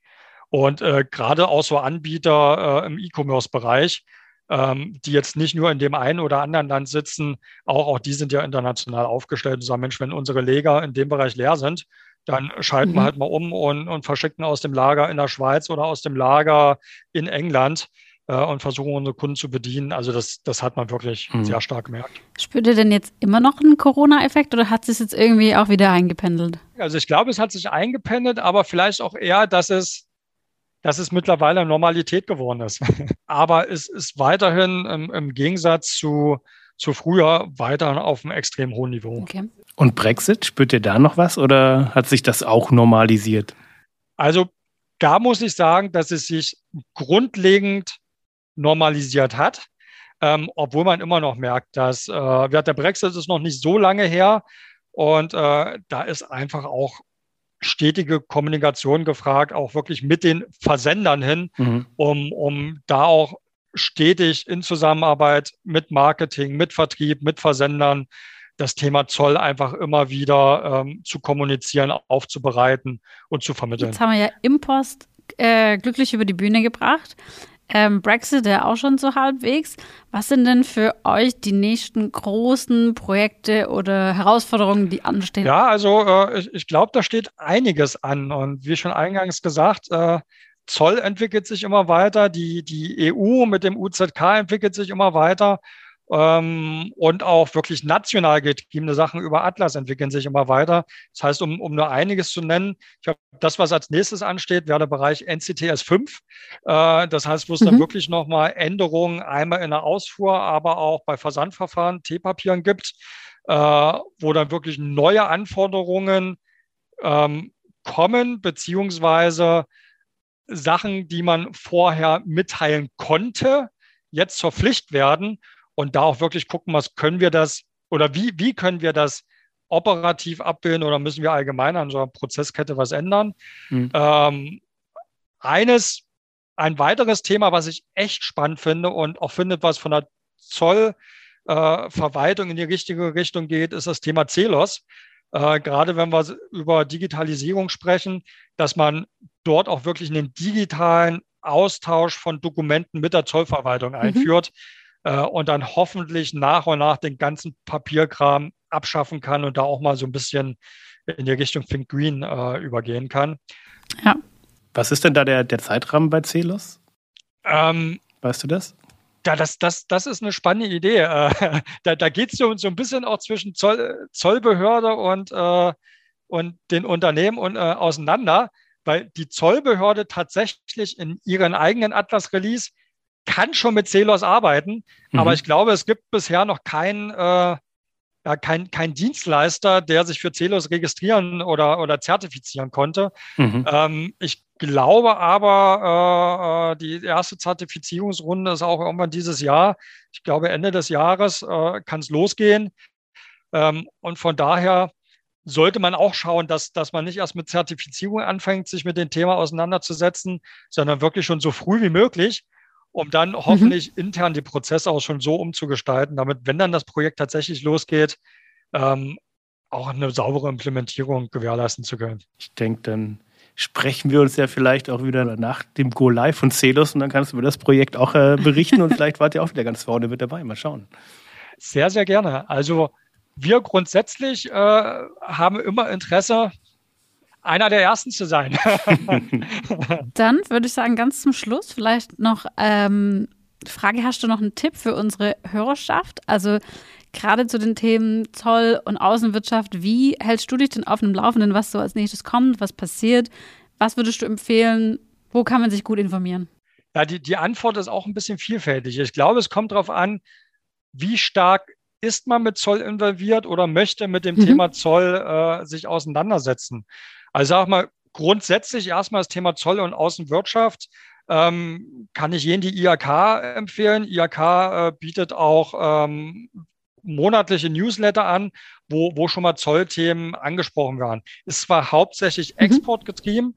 Und äh, gerade auch so Anbieter äh, im E-Commerce-Bereich, ähm, die jetzt nicht nur in dem einen oder anderen Land sitzen, auch, auch die sind ja international aufgestellt und sagen, Mensch, wenn unsere Lager in dem Bereich leer sind, dann schalten mhm. wir halt mal um und, und verschicken aus dem Lager in der Schweiz oder aus dem Lager in England äh, und versuchen unsere Kunden zu bedienen. Also das, das hat man wirklich mhm. sehr stark gemerkt. Spürt ihr denn jetzt immer noch einen Corona-Effekt oder hat es jetzt irgendwie auch wieder eingependelt? Also ich glaube, es hat sich eingependelt, aber vielleicht auch eher, dass es dass es mittlerweile Normalität geworden ist. Aber es ist weiterhin im, im Gegensatz zu, zu früher weiterhin auf einem extrem hohen Niveau. Okay. Und Brexit, spürt ihr da noch was oder hat sich das auch normalisiert? Also da muss ich sagen, dass es sich grundlegend normalisiert hat. Ähm, obwohl man immer noch merkt, dass äh, der Brexit ist noch nicht so lange her und äh, da ist einfach auch stetige Kommunikation gefragt, auch wirklich mit den Versendern hin, mhm. um, um da auch stetig in Zusammenarbeit mit Marketing, mit Vertrieb, mit Versendern das Thema Zoll einfach immer wieder ähm, zu kommunizieren, aufzubereiten und zu vermitteln. Jetzt haben wir ja Impost äh, glücklich über die Bühne gebracht. Ähm, Brexit ja auch schon so halbwegs. Was sind denn für euch die nächsten großen Projekte oder Herausforderungen, die anstehen? Ja, also äh, ich, ich glaube, da steht einiges an. Und wie schon eingangs gesagt, äh, Zoll entwickelt sich immer weiter, die, die EU mit dem UZK entwickelt sich immer weiter. Ähm, und auch wirklich national getriebene Sachen über Atlas entwickeln sich immer weiter. Das heißt, um, um nur einiges zu nennen, ich glaube, das, was als nächstes ansteht, wäre der Bereich NCTS 5. Äh, das heißt, wo es mhm. dann wirklich nochmal Änderungen einmal in der Ausfuhr, aber auch bei Versandverfahren, T-Papieren gibt, äh, wo dann wirklich neue Anforderungen ähm, kommen, beziehungsweise Sachen, die man vorher mitteilen konnte, jetzt zur Pflicht werden und da auch wirklich gucken, was können wir das oder wie, wie können wir das operativ abbilden oder müssen wir allgemein an unserer Prozesskette was ändern? Mhm. Ähm, eines, ein weiteres Thema, was ich echt spannend finde und auch finde, was von der Zollverwaltung äh, in die richtige Richtung geht, ist das Thema CELOS. Äh, gerade wenn wir über Digitalisierung sprechen, dass man dort auch wirklich einen digitalen Austausch von Dokumenten mit der Zollverwaltung mhm. Äh, und dann hoffentlich nach und nach den ganzen Papierkram abschaffen kann und da auch mal so ein bisschen in die Richtung Think Green äh, übergehen kann. Ja. Was ist denn da der, der Zeitrahmen bei Celos? Ähm, weißt du das? Ja, das, das, das ist eine spannende Idee. Äh, da da geht es so, so ein bisschen auch zwischen Zoll, Zollbehörde und, äh, und den Unternehmen und, äh, auseinander, weil die Zollbehörde tatsächlich in ihren eigenen Atlas-Release kann schon mit Celos arbeiten, mhm. aber ich glaube, es gibt bisher noch keinen äh, ja, kein, kein Dienstleister, der sich für Celos registrieren oder, oder zertifizieren konnte. Mhm. Ähm, ich glaube aber, äh, äh, die erste Zertifizierungsrunde ist auch irgendwann dieses Jahr. Ich glaube, Ende des Jahres äh, kann es losgehen. Ähm, und von daher sollte man auch schauen, dass, dass man nicht erst mit Zertifizierung anfängt, sich mit dem Thema auseinanderzusetzen, sondern wirklich schon so früh wie möglich um dann mhm. hoffentlich mhm. intern die Prozesse auch schon so umzugestalten, damit, wenn dann das Projekt tatsächlich losgeht, ähm, auch eine saubere Implementierung gewährleisten zu können. Ich denke, dann sprechen wir uns ja vielleicht auch wieder nach dem Go Live von Celos und dann kannst du über das Projekt auch äh, berichten und vielleicht wart ihr auch wieder ganz vorne mit dabei. Mal schauen. Sehr, sehr gerne. Also wir grundsätzlich äh, haben immer Interesse, einer der ersten zu sein. Dann würde ich sagen, ganz zum Schluss vielleicht noch ähm, Frage, hast du noch einen Tipp für unsere Hörerschaft? Also gerade zu den Themen Zoll und Außenwirtschaft, wie hältst du dich denn auf dem Laufenden, was so als nächstes kommt, was passiert? Was würdest du empfehlen? Wo kann man sich gut informieren? Ja, die, die Antwort ist auch ein bisschen vielfältig. Ich glaube, es kommt darauf an, wie stark ist man mit Zoll involviert oder möchte mit dem mhm. Thema Zoll äh, sich auseinandersetzen. Also sag mal, grundsätzlich erstmal das Thema Zoll und Außenwirtschaft. Ähm, kann ich jeden die IAK empfehlen. IAK äh, bietet auch ähm, monatliche Newsletter an, wo, wo schon mal Zollthemen angesprochen werden. Ist zwar hauptsächlich mhm. exportgetrieben,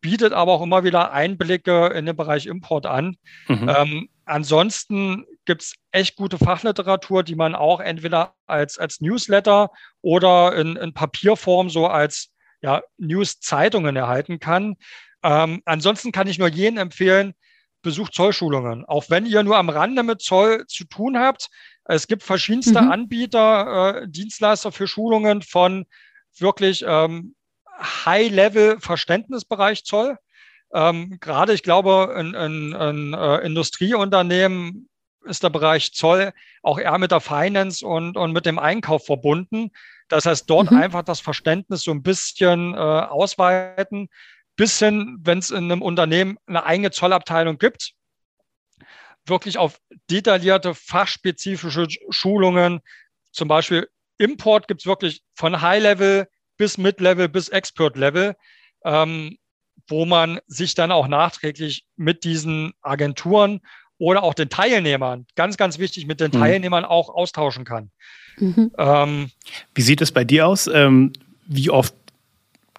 bietet aber auch immer wieder Einblicke in den Bereich Import an. Mhm. Ähm, ansonsten gibt es echt gute Fachliteratur, die man auch entweder als, als Newsletter oder in, in Papierform so als ja, News-Zeitungen erhalten kann. Ähm, ansonsten kann ich nur jenen empfehlen, besucht Zollschulungen. Auch wenn ihr nur am Rande mit Zoll zu tun habt. Es gibt verschiedenste mhm. Anbieter, äh, Dienstleister für Schulungen von wirklich ähm, High-Level-Verständnisbereich Zoll. Ähm, gerade, ich glaube, in, in, in äh, Industrieunternehmen ist der Bereich Zoll auch eher mit der Finance und, und mit dem Einkauf verbunden. Das heißt, dort mhm. einfach das Verständnis so ein bisschen äh, ausweiten, bis hin, wenn es in einem Unternehmen eine eigene Zollabteilung gibt, wirklich auf detaillierte fachspezifische Schulungen, zum Beispiel Import gibt es wirklich von High-Level bis Mid-Level bis Expert-Level, ähm, wo man sich dann auch nachträglich mit diesen Agenturen oder auch den Teilnehmern, ganz, ganz wichtig, mit den mhm. Teilnehmern auch austauschen kann. Mhm. Ähm, wie sieht es bei dir aus? Ähm, wie oft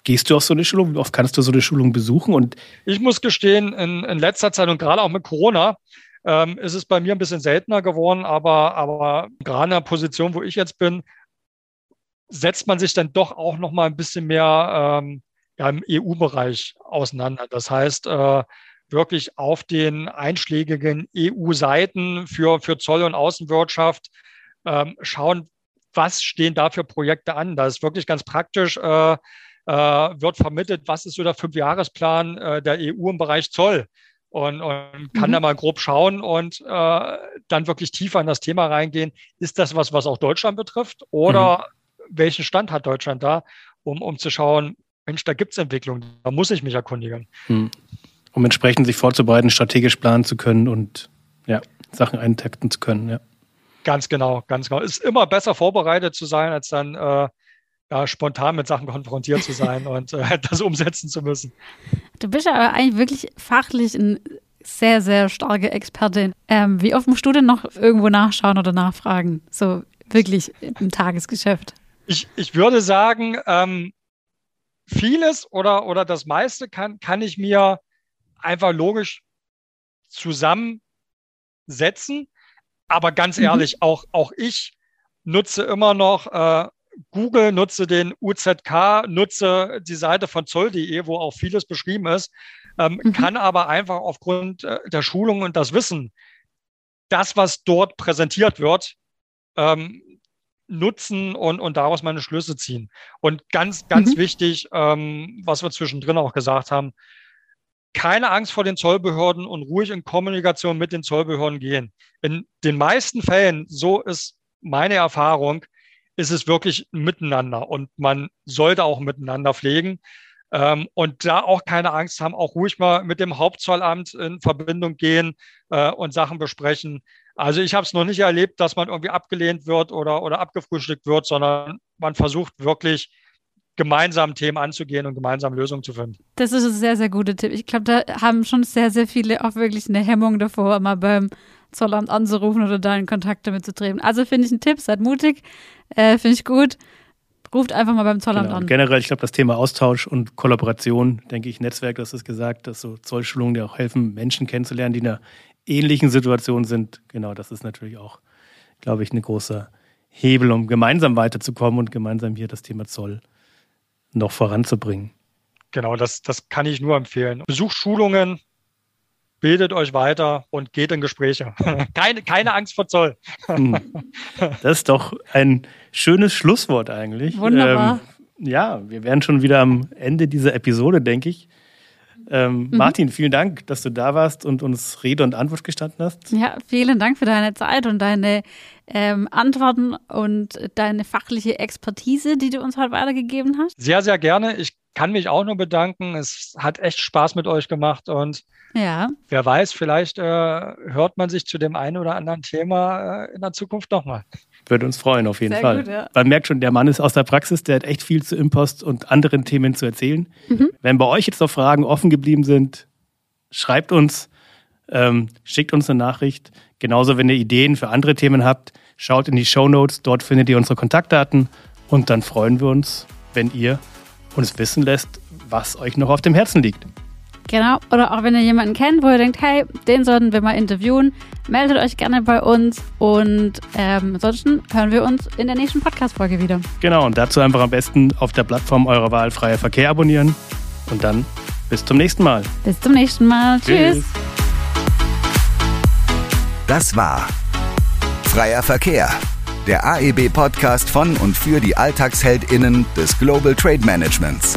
gehst du auf so eine Schulung? Wie oft kannst du so eine Schulung besuchen? Und ich muss gestehen, in, in letzter Zeit und gerade auch mit Corona ähm, ist es bei mir ein bisschen seltener geworden, aber, aber gerade in der Position, wo ich jetzt bin, setzt man sich dann doch auch noch mal ein bisschen mehr ähm, ja, im EU-Bereich auseinander. Das heißt, äh, wirklich auf den einschlägigen EU-Seiten für, für Zoll und Außenwirtschaft ähm, schauen, was stehen da für Projekte an. Da ist wirklich ganz praktisch, äh, äh, wird vermittelt, was ist so der Fünfjahresplan äh, der EU im Bereich Zoll. Und, und kann mhm. da mal grob schauen und äh, dann wirklich tiefer in das Thema reingehen. Ist das was, was auch Deutschland betrifft? Oder mhm. welchen Stand hat Deutschland da, um, um zu schauen, Mensch, da gibt es Entwicklung, da muss ich mich erkundigen. Mhm um entsprechend sich vorzubereiten, strategisch planen zu können und ja, Sachen eintakten zu können. Ja. Ganz genau, ganz genau. Ist immer besser vorbereitet zu sein, als dann äh, ja, spontan mit Sachen konfrontiert zu sein und äh, das umsetzen zu müssen. Du bist aber eigentlich wirklich fachlich ein sehr, sehr starke Expertin. Ähm, wie oft musst du denn noch irgendwo nachschauen oder nachfragen? So wirklich im Tagesgeschäft? Ich, ich würde sagen, ähm, vieles oder, oder das meiste kann, kann ich mir einfach logisch zusammensetzen. Aber ganz mhm. ehrlich, auch, auch ich nutze immer noch äh, Google, nutze den UZK, nutze die Seite von zoll.de, wo auch vieles beschrieben ist, ähm, mhm. kann aber einfach aufgrund äh, der Schulung und das Wissen, das, was dort präsentiert wird, ähm, nutzen und, und daraus meine Schlüsse ziehen. Und ganz, ganz mhm. wichtig, ähm, was wir zwischendrin auch gesagt haben, keine Angst vor den Zollbehörden und ruhig in Kommunikation mit den Zollbehörden gehen. In den meisten Fällen, so ist meine Erfahrung, ist es wirklich miteinander und man sollte auch miteinander pflegen. Ähm, und da auch keine Angst haben, auch ruhig mal mit dem Hauptzollamt in Verbindung gehen äh, und Sachen besprechen. Also ich habe es noch nicht erlebt, dass man irgendwie abgelehnt wird oder, oder abgefrühstückt wird, sondern man versucht wirklich gemeinsam Themen anzugehen und gemeinsam Lösungen zu finden. Das ist ein sehr, sehr guter Tipp. Ich glaube, da haben schon sehr, sehr viele auch wirklich eine Hemmung davor, mal beim Zollamt anzurufen oder da in Kontakt damit zu treten. Also finde ich einen Tipp, seid mutig, äh, finde ich gut. Ruft einfach mal beim Zollamt genau. an. Generell, ich glaube, das Thema Austausch und Kollaboration, denke ich, Netzwerk, das ist gesagt, dass so Zollschulungen dir auch helfen, Menschen kennenzulernen, die in einer ähnlichen Situation sind. Genau, das ist natürlich auch, glaube ich, ein großer Hebel, um gemeinsam weiterzukommen und gemeinsam hier das Thema Zoll noch voranzubringen. Genau, das, das kann ich nur empfehlen. Besucht Schulungen, bildet euch weiter und geht in Gespräche. keine, keine Angst vor Zoll. Hm. das ist doch ein schönes Schlusswort eigentlich. Wunderbar. Ähm, ja, wir wären schon wieder am Ende dieser Episode, denke ich. Ähm, mhm. Martin, vielen Dank, dass du da warst und uns Rede und Antwort gestanden hast. Ja, vielen Dank für deine Zeit und deine ähm, Antworten und deine fachliche Expertise, die du uns heute weitergegeben hast. Sehr, sehr gerne. Ich kann mich auch nur bedanken. Es hat echt Spaß mit euch gemacht und ja. wer weiß, vielleicht äh, hört man sich zu dem einen oder anderen Thema äh, in der Zukunft nochmal. Würde uns freuen, auf jeden Sehr Fall. Gut, ja. Man merkt schon, der Mann ist aus der Praxis, der hat echt viel zu Impost und anderen Themen zu erzählen. Mhm. Wenn bei euch jetzt noch Fragen offen geblieben sind, schreibt uns, ähm, schickt uns eine Nachricht. Genauso, wenn ihr Ideen für andere Themen habt, schaut in die Show Notes, dort findet ihr unsere Kontaktdaten und dann freuen wir uns, wenn ihr uns wissen lässt, was euch noch auf dem Herzen liegt. Genau, oder auch wenn ihr jemanden kennt, wo ihr denkt, hey, den sollten wir mal interviewen, meldet euch gerne bei uns und ähm, ansonsten hören wir uns in der nächsten Podcast-Folge wieder. Genau, und dazu einfach am besten auf der Plattform eurer Wahl Freier Verkehr abonnieren und dann bis zum nächsten Mal. Bis zum nächsten Mal. Tschüss. Tschüss. Das war Freier Verkehr, der AEB-Podcast von und für die AlltagsheldInnen des Global Trade Managements.